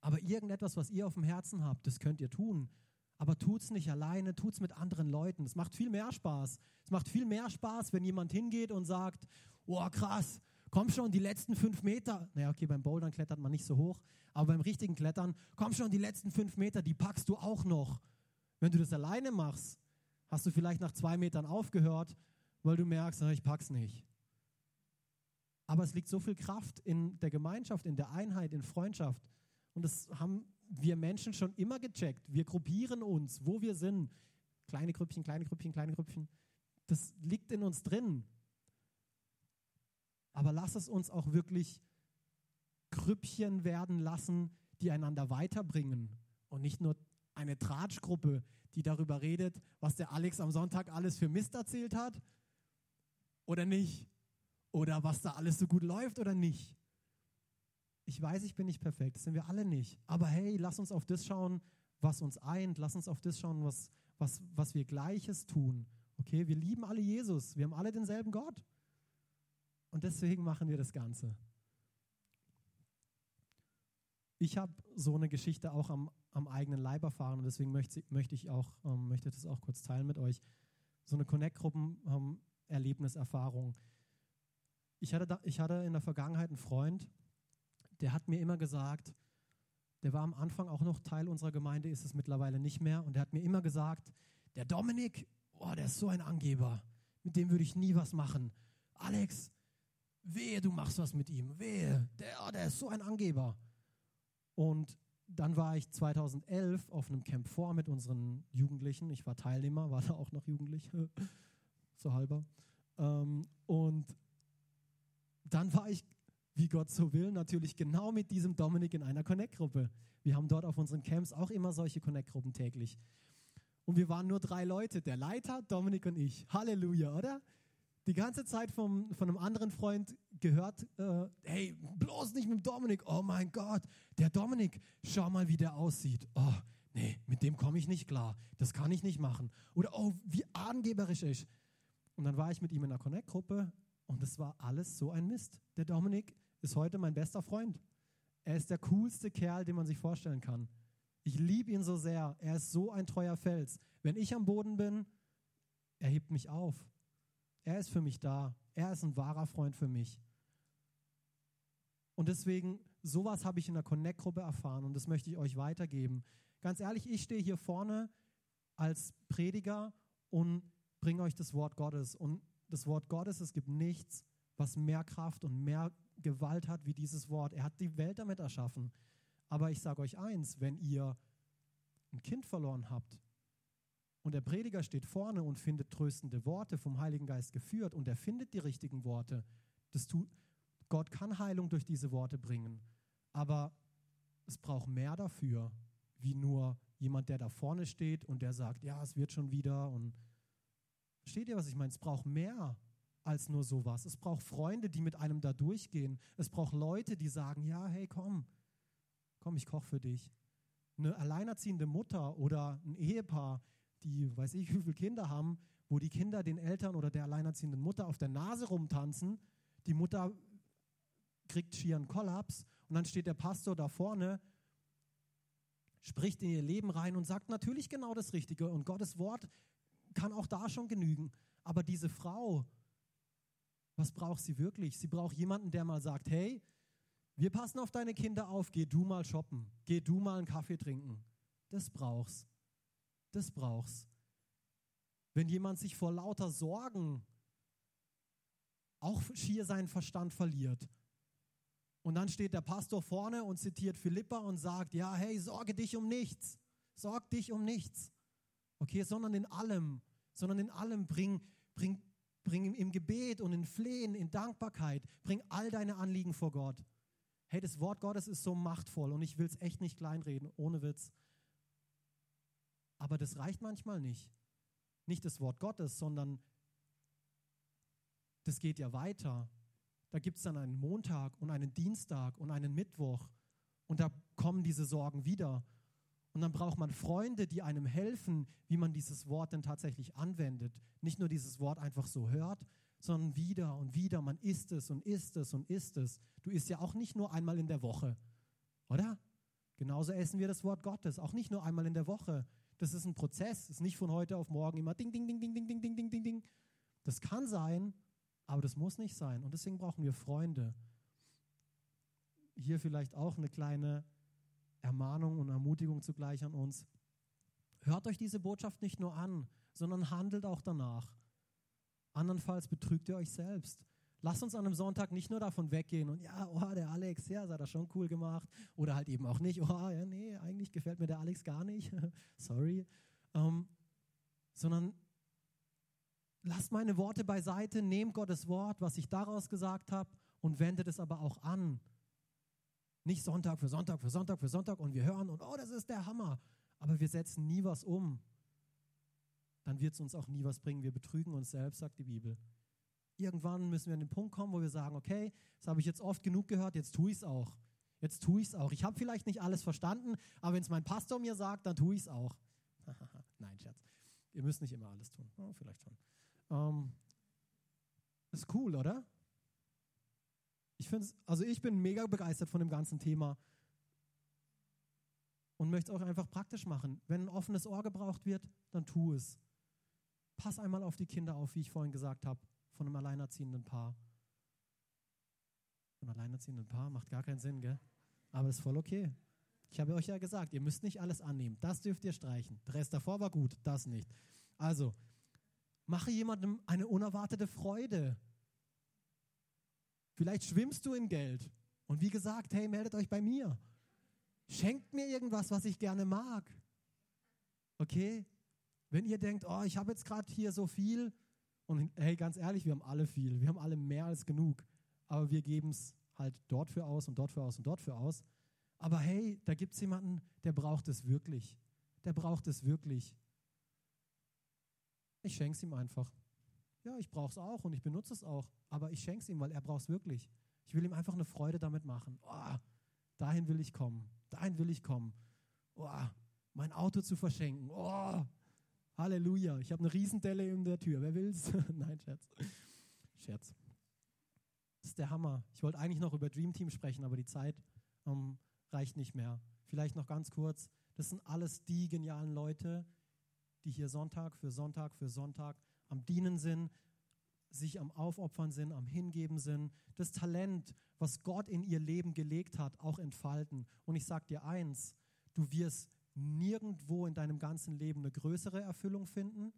S1: Aber irgendetwas, was ihr auf dem Herzen habt, das könnt ihr tun. Aber tut es nicht alleine, tut es mit anderen Leuten. Es macht viel mehr Spaß. Es macht viel mehr Spaß, wenn jemand hingeht und sagt, oh krass, komm schon, die letzten fünf Meter. Naja, okay, beim Bouldern klettert man nicht so hoch, aber beim richtigen Klettern, komm schon, die letzten fünf Meter, die packst du auch noch. Wenn du das alleine machst, hast du vielleicht nach zwei Metern aufgehört, weil du merkst, ich pack's nicht. Aber es liegt so viel Kraft in der Gemeinschaft, in der Einheit, in Freundschaft. Und das haben wir Menschen schon immer gecheckt. Wir gruppieren uns, wo wir sind. Kleine Grüppchen, kleine Grüppchen, kleine Grüppchen. Das liegt in uns drin. Aber lass es uns auch wirklich Grüppchen werden lassen, die einander weiterbringen und nicht nur eine Tratschgruppe, die darüber redet, was der Alex am Sonntag alles für Mist erzählt hat oder nicht. Oder was da alles so gut läuft oder nicht. Ich weiß, ich bin nicht perfekt, das sind wir alle nicht. Aber hey, lass uns auf das schauen, was uns eint. Lass uns auf das schauen, was, was, was wir Gleiches tun. Okay, wir lieben alle Jesus. Wir haben alle denselben Gott. Und deswegen machen wir das Ganze. Ich habe so eine Geschichte auch am, am, eigenen Leib erfahren und deswegen möchte, möchte ich auch, ähm, möchte das auch kurz teilen mit euch. So eine Connect-Gruppen-Erlebniserfahrung. Ähm, ich, ich hatte in der Vergangenheit einen Freund, der hat mir immer gesagt, der war am Anfang auch noch Teil unserer Gemeinde, ist es mittlerweile nicht mehr, und der hat mir immer gesagt, der Dominik, oh, der ist so ein Angeber, mit dem würde ich nie was machen. Alex, wehe, du machst was mit ihm, wehe, der, der ist so ein Angeber. Und dann war ich 2011 auf einem Camp vor mit unseren Jugendlichen. Ich war Teilnehmer, war da auch noch jugendlich, so halber. Ähm, und dann war ich, wie Gott so will, natürlich genau mit diesem Dominik in einer Connect-Gruppe. Wir haben dort auf unseren Camps auch immer solche Connect-Gruppen täglich. Und wir waren nur drei Leute, der Leiter, Dominik und ich. Halleluja, oder? die ganze Zeit vom, von einem anderen Freund gehört, äh, hey, bloß nicht mit Dominik. Oh mein Gott, der Dominik, schau mal, wie der aussieht. Oh, nee, mit dem komme ich nicht klar. Das kann ich nicht machen. Oder oh, wie angeberisch ist. Und dann war ich mit ihm in einer Connect-Gruppe und es war alles so ein Mist. Der Dominik ist heute mein bester Freund. Er ist der coolste Kerl, den man sich vorstellen kann. Ich liebe ihn so sehr. Er ist so ein treuer Fels. Wenn ich am Boden bin, er hebt mich auf. Er ist für mich da. Er ist ein wahrer Freund für mich. Und deswegen, sowas habe ich in der Connect-Gruppe erfahren und das möchte ich euch weitergeben. Ganz ehrlich, ich stehe hier vorne als Prediger und bringe euch das Wort Gottes. Und das Wort Gottes, es gibt nichts, was mehr Kraft und mehr Gewalt hat wie dieses Wort. Er hat die Welt damit erschaffen. Aber ich sage euch eins, wenn ihr ein Kind verloren habt und der Prediger steht vorne und findet tröstende Worte vom Heiligen Geist geführt und er findet die richtigen Worte, das tut, Gott kann Heilung durch diese Worte bringen. Aber es braucht mehr dafür, wie nur jemand, der da vorne steht und der sagt, ja, es wird schon wieder. Und versteht ihr, was ich meine? Es braucht mehr als nur sowas. Es braucht Freunde, die mit einem da durchgehen. Es braucht Leute, die sagen, ja, hey, komm, komm, ich koche für dich. Eine alleinerziehende Mutter oder ein Ehepaar, die, weiß ich, wie viele Kinder haben, wo die Kinder den Eltern oder der alleinerziehenden Mutter auf der Nase rumtanzen, die Mutter kriegt schier einen Kollaps und dann steht der Pastor da vorne, spricht in ihr Leben rein und sagt natürlich genau das Richtige und Gottes Wort kann auch da schon genügen. Aber diese Frau, was braucht sie wirklich? Sie braucht jemanden, der mal sagt, hey, wir passen auf deine Kinder auf, geh du mal shoppen, geh du mal einen Kaffee trinken. Das brauchst. Das brauchst. Wenn jemand sich vor lauter Sorgen auch schier seinen Verstand verliert. Und dann steht der Pastor vorne und zitiert Philippa und sagt, ja, hey, sorge dich um nichts. Sorg dich um nichts. Okay, sondern in allem, sondern in allem bring, bring, bring im Gebet und in Flehen, in Dankbarkeit, bring all deine Anliegen vor Gott. Hey, das Wort Gottes ist so machtvoll und ich will es echt nicht kleinreden, ohne Witz. Aber das reicht manchmal nicht. Nicht das Wort Gottes, sondern das geht ja weiter. Da gibt es dann einen Montag und einen Dienstag und einen Mittwoch und da kommen diese Sorgen wieder. Und dann braucht man Freunde, die einem helfen, wie man dieses Wort denn tatsächlich anwendet. Nicht nur dieses Wort einfach so hört, sondern wieder und wieder. Man isst es und isst es und isst es. Du isst ja auch nicht nur einmal in der Woche, oder? Genauso essen wir das Wort Gottes, auch nicht nur einmal in der Woche. Das ist ein Prozess, ist nicht von heute auf morgen immer ding, ding, ding, ding, ding, ding, ding, ding, ding, ding. Das kann sein, aber das muss nicht sein. Und deswegen brauchen wir Freunde. Hier vielleicht auch eine kleine Ermahnung und Ermutigung zugleich an uns. Hört euch diese Botschaft nicht nur an, sondern handelt auch danach. Andernfalls betrügt ihr euch selbst. Lasst uns an einem Sonntag nicht nur davon weggehen und ja, oh, der Alex, ja, das hat er schon cool gemacht. Oder halt eben auch nicht, oh, ja, nee, eigentlich gefällt mir der Alex gar nicht. Sorry. Ähm, sondern lasst meine Worte beiseite, nehmt Gottes Wort, was ich daraus gesagt habe, und wendet es aber auch an. Nicht Sonntag für Sonntag für Sonntag für Sonntag und wir hören und oh, das ist der Hammer. Aber wir setzen nie was um dann wird es uns auch nie was bringen. Wir betrügen uns selbst, sagt die Bibel. Irgendwann müssen wir an den Punkt kommen, wo wir sagen, okay, das habe ich jetzt oft genug gehört, jetzt tue ich es auch. Jetzt tue ich es auch. Ich habe vielleicht nicht alles verstanden, aber wenn es mein Pastor mir sagt, dann tue ich es auch. Nein, Scherz. Ihr müsst nicht immer alles tun. Oh, vielleicht schon. Ähm, ist cool, oder? Ich finde also ich bin mega begeistert von dem ganzen Thema und möchte es auch einfach praktisch machen. Wenn ein offenes Ohr gebraucht wird, dann tu es pass einmal auf die Kinder auf, wie ich vorhin gesagt habe, von einem alleinerziehenden Paar. Ein alleinerziehenden Paar macht gar keinen Sinn, gell? Aber ist voll okay. Ich habe euch ja gesagt, ihr müsst nicht alles annehmen. Das dürft ihr streichen. Der Rest davor war gut, das nicht. Also, mache jemandem eine unerwartete Freude. Vielleicht schwimmst du in Geld. Und wie gesagt, hey, meldet euch bei mir. Schenkt mir irgendwas, was ich gerne mag. Okay? Wenn ihr denkt, oh, ich habe jetzt gerade hier so viel, und hey, ganz ehrlich, wir haben alle viel, wir haben alle mehr als genug, aber wir geben es halt dort für aus und dort für aus und dort für aus. Aber hey, da gibt es jemanden, der braucht es wirklich. Der braucht es wirklich. Ich schenke es ihm einfach. Ja, ich brauche es auch und ich benutze es auch, aber ich schenke es ihm, weil er braucht es wirklich. Ich will ihm einfach eine Freude damit machen. Oh, dahin will ich kommen, dahin will ich kommen. Oh, mein Auto zu verschenken. Oh, Halleluja, ich habe eine Riesendelle in der Tür. Wer will's? Nein, Scherz. Scherz. Das ist der Hammer. Ich wollte eigentlich noch über Dream Team sprechen, aber die Zeit ähm, reicht nicht mehr. Vielleicht noch ganz kurz. Das sind alles die genialen Leute, die hier Sonntag für Sonntag für Sonntag am Dienen sind, sich am Aufopfern sind, am Hingeben sind, das Talent, was Gott in ihr Leben gelegt hat, auch entfalten. Und ich sage dir eins, du wirst nirgendwo in deinem ganzen Leben eine größere Erfüllung finden,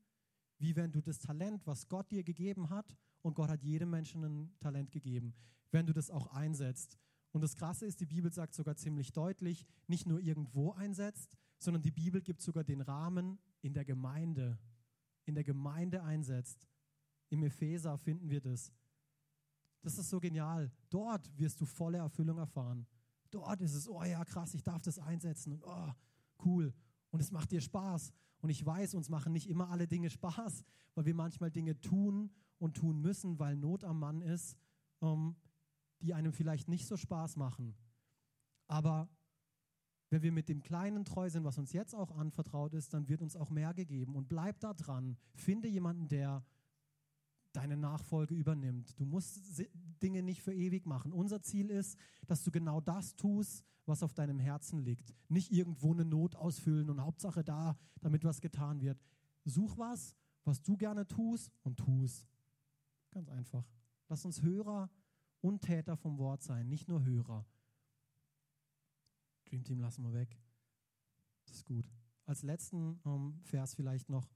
S1: wie wenn du das Talent, was Gott dir gegeben hat, und Gott hat jedem Menschen ein Talent gegeben, wenn du das auch einsetzt. Und das Krasse ist, die Bibel sagt sogar ziemlich deutlich, nicht nur irgendwo einsetzt, sondern die Bibel gibt sogar den Rahmen in der Gemeinde, in der Gemeinde einsetzt. Im Epheser finden wir das. Das ist so genial. Dort wirst du volle Erfüllung erfahren. Dort ist es, oh ja, krass, ich darf das einsetzen und oh, cool. Und es macht dir Spaß. Und ich weiß, uns machen nicht immer alle Dinge Spaß, weil wir manchmal Dinge tun und tun müssen, weil Not am Mann ist, ähm, die einem vielleicht nicht so Spaß machen. Aber wenn wir mit dem Kleinen treu sind, was uns jetzt auch anvertraut ist, dann wird uns auch mehr gegeben. Und bleib da dran. Finde jemanden, der deine Nachfolge übernimmt. Du musst Dinge nicht für ewig machen. Unser Ziel ist, dass du genau das tust, was auf deinem Herzen liegt. Nicht irgendwo eine Not ausfüllen und Hauptsache da, damit was getan wird. Such was, was du gerne tust und tust. Ganz einfach. Lass uns Hörer und Täter vom Wort sein, nicht nur Hörer. Dream Team lassen wir weg. Das ist gut. Als letzten ähm, Vers vielleicht noch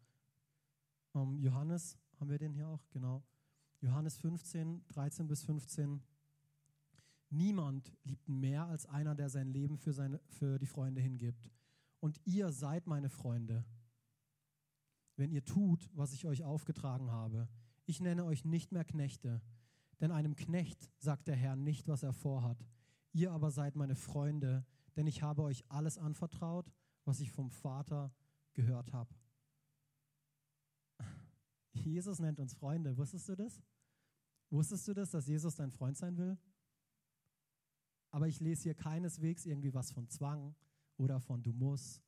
S1: ähm, Johannes, haben wir den hier auch? Genau. Johannes 15, 13 bis 15. Niemand liebt mehr als einer, der sein Leben für, seine, für die Freunde hingibt. Und ihr seid meine Freunde, wenn ihr tut, was ich euch aufgetragen habe. Ich nenne euch nicht mehr Knechte, denn einem Knecht sagt der Herr nicht, was er vorhat. Ihr aber seid meine Freunde, denn ich habe euch alles anvertraut, was ich vom Vater gehört habe. Jesus nennt uns Freunde. Wusstest du das? Wusstest du das, dass Jesus dein Freund sein will? Aber ich lese hier keineswegs irgendwie was von Zwang oder von du musst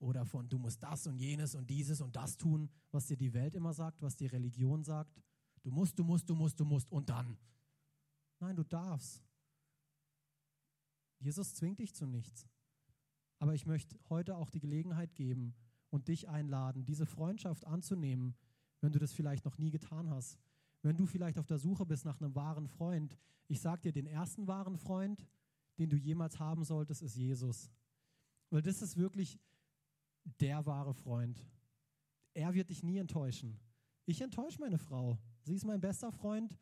S1: oder von du musst das und jenes und dieses und das tun, was dir die Welt immer sagt, was die Religion sagt. Du musst, du musst, du musst, du musst und dann. Nein, du darfst. Jesus zwingt dich zu nichts. Aber ich möchte heute auch die Gelegenheit geben und dich einladen, diese Freundschaft anzunehmen, wenn du das vielleicht noch nie getan hast. Wenn du vielleicht auf der Suche bist nach einem wahren Freund. Ich sage dir, den ersten wahren Freund, den du jemals haben solltest, ist Jesus. Weil das ist wirklich der wahre Freund. Er wird dich nie enttäuschen. Ich enttäusche meine Frau. Sie ist mein bester Freund.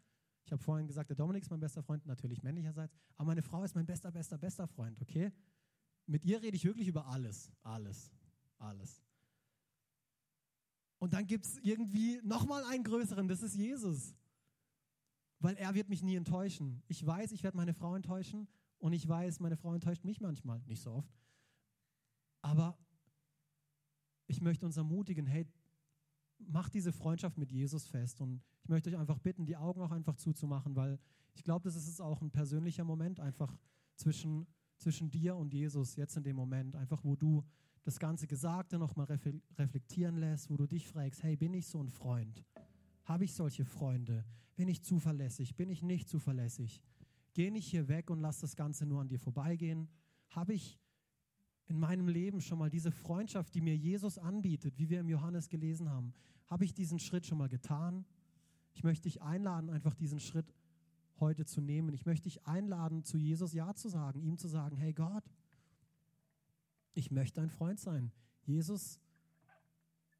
S1: Ich habe vorhin gesagt, der Dominik ist mein bester Freund, natürlich männlicherseits. Aber meine Frau ist mein bester, bester, bester Freund, okay? Mit ihr rede ich wirklich über alles. Alles. Alles. Und dann gibt es irgendwie nochmal einen größeren, das ist Jesus. Weil er wird mich nie enttäuschen. Ich weiß, ich werde meine Frau enttäuschen und ich weiß, meine Frau enttäuscht mich manchmal, nicht so oft. Aber ich möchte uns ermutigen, hey, macht diese Freundschaft mit Jesus fest. Und ich möchte euch einfach bitten, die Augen auch einfach zuzumachen, weil ich glaube, das ist auch ein persönlicher Moment einfach zwischen, zwischen dir und Jesus, jetzt in dem Moment, einfach wo du das ganze Gesagte nochmal reflektieren lässt, wo du dich fragst, hey, bin ich so ein Freund? Habe ich solche Freunde? Bin ich zuverlässig? Bin ich nicht zuverlässig? Geh nicht hier weg und lass das Ganze nur an dir vorbeigehen. Habe ich in meinem Leben schon mal diese Freundschaft, die mir Jesus anbietet, wie wir im Johannes gelesen haben, habe ich diesen Schritt schon mal getan? Ich möchte dich einladen, einfach diesen Schritt heute zu nehmen. Ich möchte dich einladen, zu Jesus Ja zu sagen, ihm zu sagen, hey Gott, ich möchte dein Freund sein. Jesus,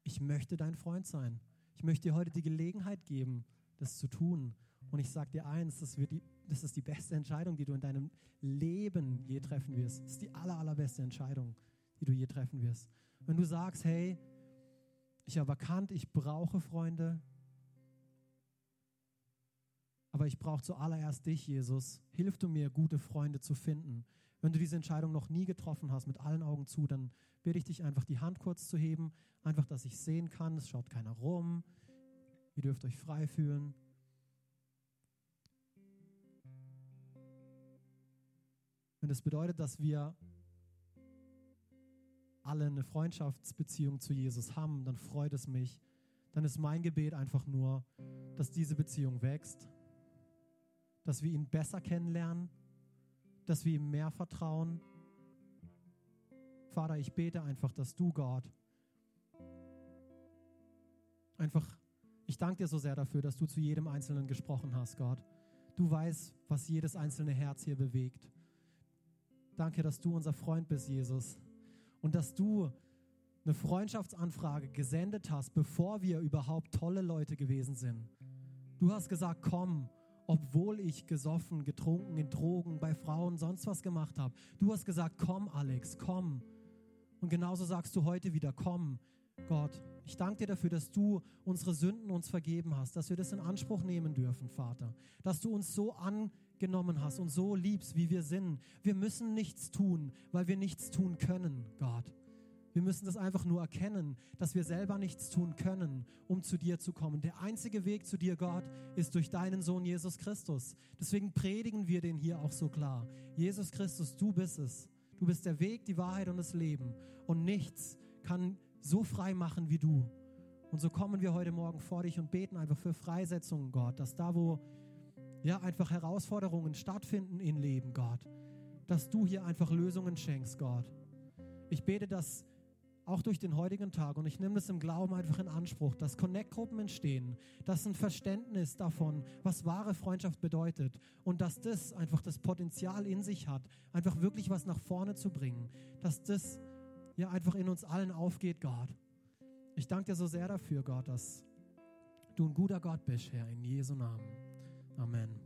S1: ich möchte dein Freund sein. Ich möchte dir heute die Gelegenheit geben, das zu tun. Und ich sage dir eins, das, wird die, das ist die beste Entscheidung, die du in deinem Leben je treffen wirst. Das ist die aller, allerbeste Entscheidung, die du je treffen wirst. Wenn du sagst, hey, ich habe erkannt, ich brauche Freunde, aber ich brauche zuallererst dich, Jesus. Hilf du mir, gute Freunde zu finden. Wenn du diese Entscheidung noch nie getroffen hast, mit allen Augen zu, dann bitte ich dich einfach, die Hand kurz zu heben, einfach, dass ich sehen kann, es schaut keiner rum. Ihr dürft euch frei fühlen. Wenn das bedeutet, dass wir alle eine Freundschaftsbeziehung zu Jesus haben, dann freut es mich. Dann ist mein Gebet einfach nur, dass diese Beziehung wächst, dass wir ihn besser kennenlernen, dass wir ihm mehr vertrauen. Vater, ich bete einfach, dass du, Gott, einfach, ich danke dir so sehr dafür, dass du zu jedem Einzelnen gesprochen hast, Gott. Du weißt, was jedes einzelne Herz hier bewegt. Danke, dass du unser Freund bist, Jesus und dass du eine Freundschaftsanfrage gesendet hast, bevor wir überhaupt tolle Leute gewesen sind. Du hast gesagt, komm, obwohl ich gesoffen, getrunken, in Drogen, bei Frauen, sonst was gemacht habe. Du hast gesagt, komm, Alex, komm. Und genauso sagst du heute wieder, komm, Gott. Ich danke dir dafür, dass du unsere Sünden uns vergeben hast, dass wir das in Anspruch nehmen dürfen, Vater. Dass du uns so angenommen hast und so liebst, wie wir sind. Wir müssen nichts tun, weil wir nichts tun können, Gott. Wir müssen das einfach nur erkennen, dass wir selber nichts tun können, um zu dir zu kommen. Der einzige Weg zu dir, Gott, ist durch deinen Sohn Jesus Christus. Deswegen predigen wir den hier auch so klar. Jesus Christus, du bist es. Du bist der Weg, die Wahrheit und das Leben. Und nichts kann so frei machen wie du. Und so kommen wir heute Morgen vor dich und beten einfach für Freisetzungen, Gott, dass da, wo ja einfach Herausforderungen stattfinden im Leben, Gott, dass du hier einfach Lösungen schenkst, Gott. Ich bete, dass auch durch den heutigen Tag. Und ich nehme das im Glauben einfach in Anspruch, dass Connect-Gruppen entstehen, dass ein Verständnis davon, was wahre Freundschaft bedeutet und dass das einfach das Potenzial in sich hat, einfach wirklich was nach vorne zu bringen, dass das ja einfach in uns allen aufgeht, Gott. Ich danke dir so sehr dafür, Gott, dass du ein guter Gott bist, Herr, in Jesu Namen. Amen.